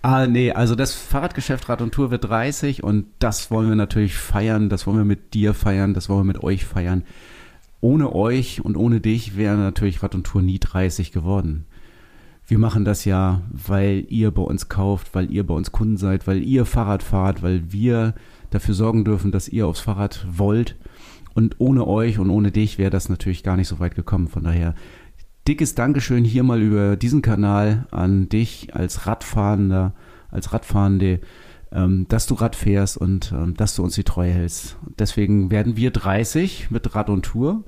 ah, nee, also das Fahrradgeschäft Rad und Tour wird 30 und das wollen wir natürlich feiern, das wollen wir mit dir feiern, das wollen wir mit euch feiern. Ohne euch und ohne dich wäre natürlich Rad und Tour nie 30 geworden. Wir machen das ja, weil ihr bei uns kauft, weil ihr bei uns Kunden seid, weil ihr Fahrrad fahrt, weil wir dafür sorgen dürfen, dass ihr aufs Fahrrad wollt und ohne euch und ohne dich wäre das natürlich gar nicht so weit gekommen. Von daher dickes Dankeschön hier mal über diesen Kanal an dich als Radfahrender, als Radfahrende, ähm, dass du Rad fährst und ähm, dass du uns die Treue hältst. Deswegen werden wir 30 mit Rad und Tour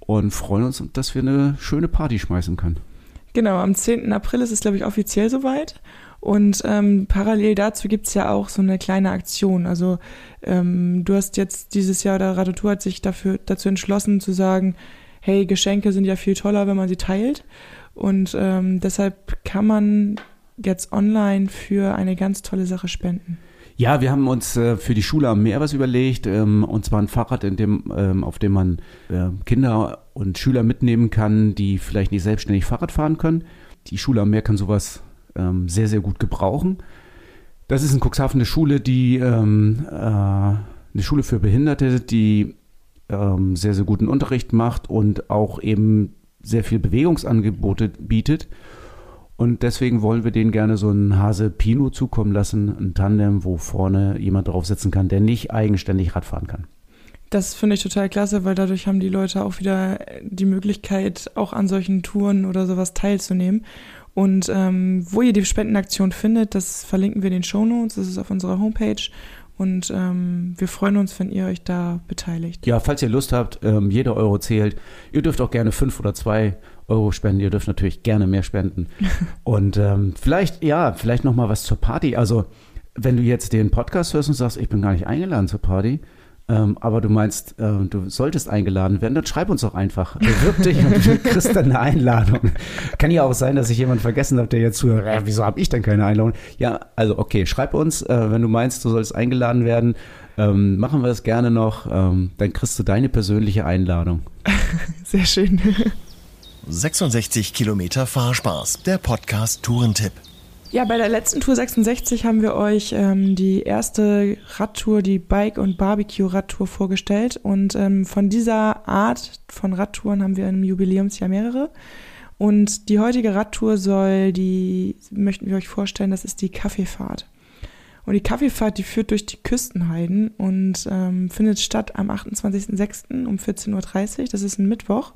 und freuen uns, dass wir eine schöne Party schmeißen können. Genau, am 10. April ist es, glaube ich, offiziell soweit. Und ähm, parallel dazu gibt's ja auch so eine kleine Aktion. Also ähm, du hast jetzt dieses Jahr, der Radotour hat sich dafür, dazu entschlossen zu sagen, hey, Geschenke sind ja viel toller, wenn man sie teilt. Und ähm, deshalb kann man jetzt online für eine ganz tolle Sache spenden. Ja, wir haben uns äh, für die Schule am Meer was überlegt, ähm, und zwar ein Fahrrad, in dem, ähm, auf dem man äh, Kinder und Schüler mitnehmen kann, die vielleicht nicht selbstständig Fahrrad fahren können. Die Schule am Meer kann sowas ähm, sehr, sehr gut gebrauchen. Das ist in Cuxhaven eine Schule, die ähm, äh, eine Schule für Behinderte, die ähm, sehr, sehr guten Unterricht macht und auch eben sehr viel Bewegungsangebote bietet. Und deswegen wollen wir denen gerne so einen Hase Pino zukommen lassen, ein Tandem, wo vorne jemand drauf sitzen kann, der nicht eigenständig Radfahren kann. Das finde ich total klasse, weil dadurch haben die Leute auch wieder die Möglichkeit, auch an solchen Touren oder sowas teilzunehmen. Und ähm, wo ihr die Spendenaktion findet, das verlinken wir in den Show Notes. Das ist auf unserer Homepage. Und ähm, wir freuen uns, wenn ihr euch da beteiligt. Ja, falls ihr Lust habt, ähm, jeder Euro zählt. Ihr dürft auch gerne fünf oder zwei Euro spenden. Ihr dürft natürlich gerne mehr spenden. und ähm, vielleicht, ja, vielleicht noch mal was zur Party. Also, wenn du jetzt den Podcast hörst und sagst, ich bin gar nicht eingeladen zur Party, ähm, aber du meinst, äh, du solltest eingeladen werden, dann schreib uns doch einfach. Bewirb dich und du kriegst dann eine Einladung. Kann ja auch sein, dass ich jemanden vergessen habe, der jetzt zuhört, äh, wieso habe ich denn keine Einladung? Ja, also okay, schreib uns, äh, wenn du meinst, du sollst eingeladen werden. Ähm, machen wir das gerne noch. Ähm, dann kriegst du deine persönliche Einladung. Sehr schön. 66 Kilometer Fahrspaß, der Podcast Tourentipp. Ja, bei der letzten Tour 66 haben wir euch ähm, die erste Radtour, die Bike- und Barbecue-Radtour vorgestellt. Und ähm, von dieser Art von Radtouren haben wir im Jubiläumsjahr mehrere. Und die heutige Radtour soll die, möchten wir euch vorstellen, das ist die Kaffeefahrt. Und die Kaffeefahrt, die führt durch die Küstenheiden und ähm, findet statt am 28.06. um 14.30 Uhr. Das ist ein Mittwoch.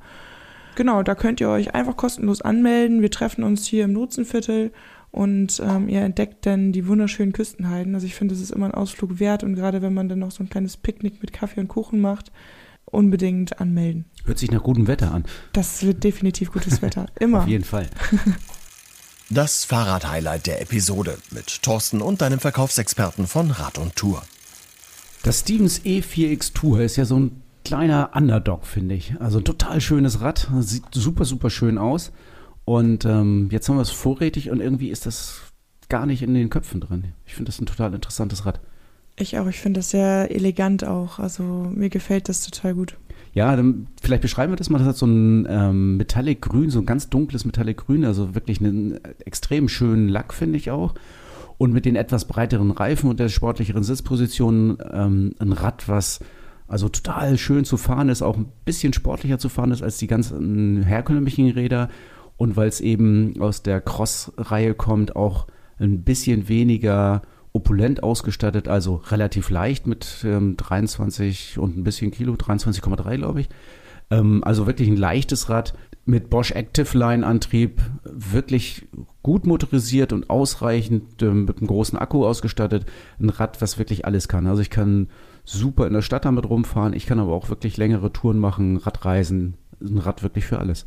Genau, da könnt ihr euch einfach kostenlos anmelden. Wir treffen uns hier im Nutzenviertel und ähm, ihr entdeckt dann die wunderschönen Küstenheiden. Also ich finde, es ist immer ein Ausflug wert und gerade wenn man dann noch so ein kleines Picknick mit Kaffee und Kuchen macht, unbedingt anmelden. Hört sich nach gutem Wetter an. Das wird definitiv gutes Wetter. Immer. Auf jeden Fall. Das Fahrrad-Highlight der Episode mit Thorsten und deinem Verkaufsexperten von Rad und Tour. Das Stevens E4X Tour ist ja so ein kleiner Underdog, finde ich. Also ein total schönes Rad, sieht super, super schön aus. Und ähm, jetzt haben wir es vorrätig und irgendwie ist das gar nicht in den Köpfen drin. Ich finde das ein total interessantes Rad. Ich auch, ich finde das sehr elegant auch. Also mir gefällt das total gut. Ja, dann vielleicht beschreiben wir das mal. Das hat so ein ähm, Metallic Grün, so ein ganz dunkles Metallic Grün, also wirklich einen extrem schönen Lack, finde ich auch. Und mit den etwas breiteren Reifen und der sportlicheren Sitzposition ähm, ein Rad, was also total schön zu fahren ist, auch ein bisschen sportlicher zu fahren ist als die ganzen herkömmlichen Räder. Und weil es eben aus der Cross-Reihe kommt, auch ein bisschen weniger opulent ausgestattet, also relativ leicht mit ähm, 23 und ein bisschen Kilo, 23,3 glaube ich. Ähm, also wirklich ein leichtes Rad mit Bosch Active Line Antrieb, wirklich gut motorisiert und ausreichend ähm, mit einem großen Akku ausgestattet. Ein Rad, was wirklich alles kann. Also ich kann super in der Stadt damit rumfahren, ich kann aber auch wirklich längere Touren machen, Radreisen. Ein Rad wirklich für alles.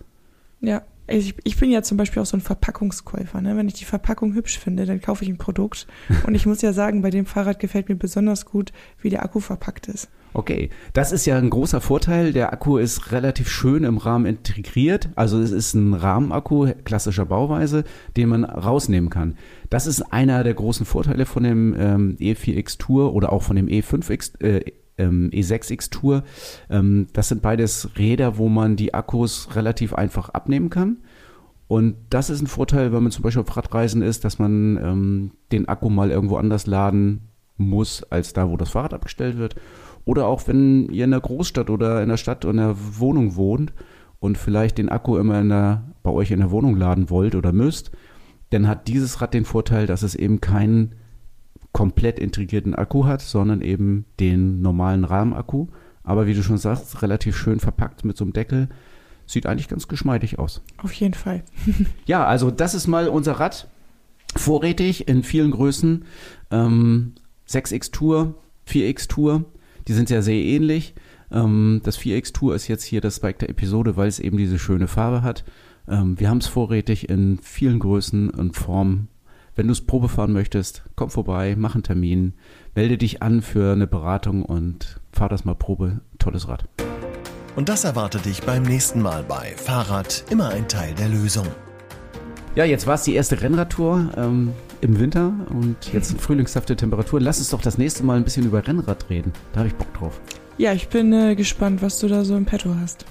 Ja, ich, ich bin ja zum Beispiel auch so ein Verpackungskäufer. Ne? Wenn ich die Verpackung hübsch finde, dann kaufe ich ein Produkt. Und ich muss ja sagen, bei dem Fahrrad gefällt mir besonders gut, wie der Akku verpackt ist. Okay, das ist ja ein großer Vorteil. Der Akku ist relativ schön im Rahmen integriert. Also es ist ein Rahmenakku klassischer Bauweise, den man rausnehmen kann. Das ist einer der großen Vorteile von dem ähm, E4X Tour oder auch von dem E5X, äh, ähm, E6X Tour. Ähm, das sind beides Räder, wo man die Akkus relativ einfach abnehmen kann. Und das ist ein Vorteil, wenn man zum Beispiel auf Radreisen ist, dass man ähm, den Akku mal irgendwo anders laden muss, als da, wo das Fahrrad abgestellt wird. Oder auch wenn ihr in der Großstadt oder in der Stadt oder in der Wohnung wohnt und vielleicht den Akku immer der, bei euch in der Wohnung laden wollt oder müsst, dann hat dieses Rad den Vorteil, dass es eben keinen komplett integrierten Akku hat, sondern eben den normalen Rahmenakku. Aber wie du schon sagst, relativ schön verpackt mit so einem Deckel. Sieht eigentlich ganz geschmeidig aus. Auf jeden Fall. ja, also das ist mal unser Rad. Vorrätig in vielen Größen. Ähm, 6X Tour, 4X Tour. Die sind ja sehr ähnlich. Ähm, das 4X Tour ist jetzt hier das Bike der Episode, weil es eben diese schöne Farbe hat. Ähm, wir haben es vorrätig in vielen Größen und Formen wenn du es Probe fahren möchtest, komm vorbei, mach einen Termin, melde dich an für eine Beratung und fahr das mal Probe. Tolles Rad. Und das erwartet dich beim nächsten Mal bei Fahrrad immer ein Teil der Lösung. Ja, jetzt war es die erste Rennradtour ähm, im Winter und jetzt frühlingshafte Temperaturen. Lass uns doch das nächste Mal ein bisschen über Rennrad reden. Da habe ich Bock drauf. Ja, ich bin äh, gespannt, was du da so im Petto hast.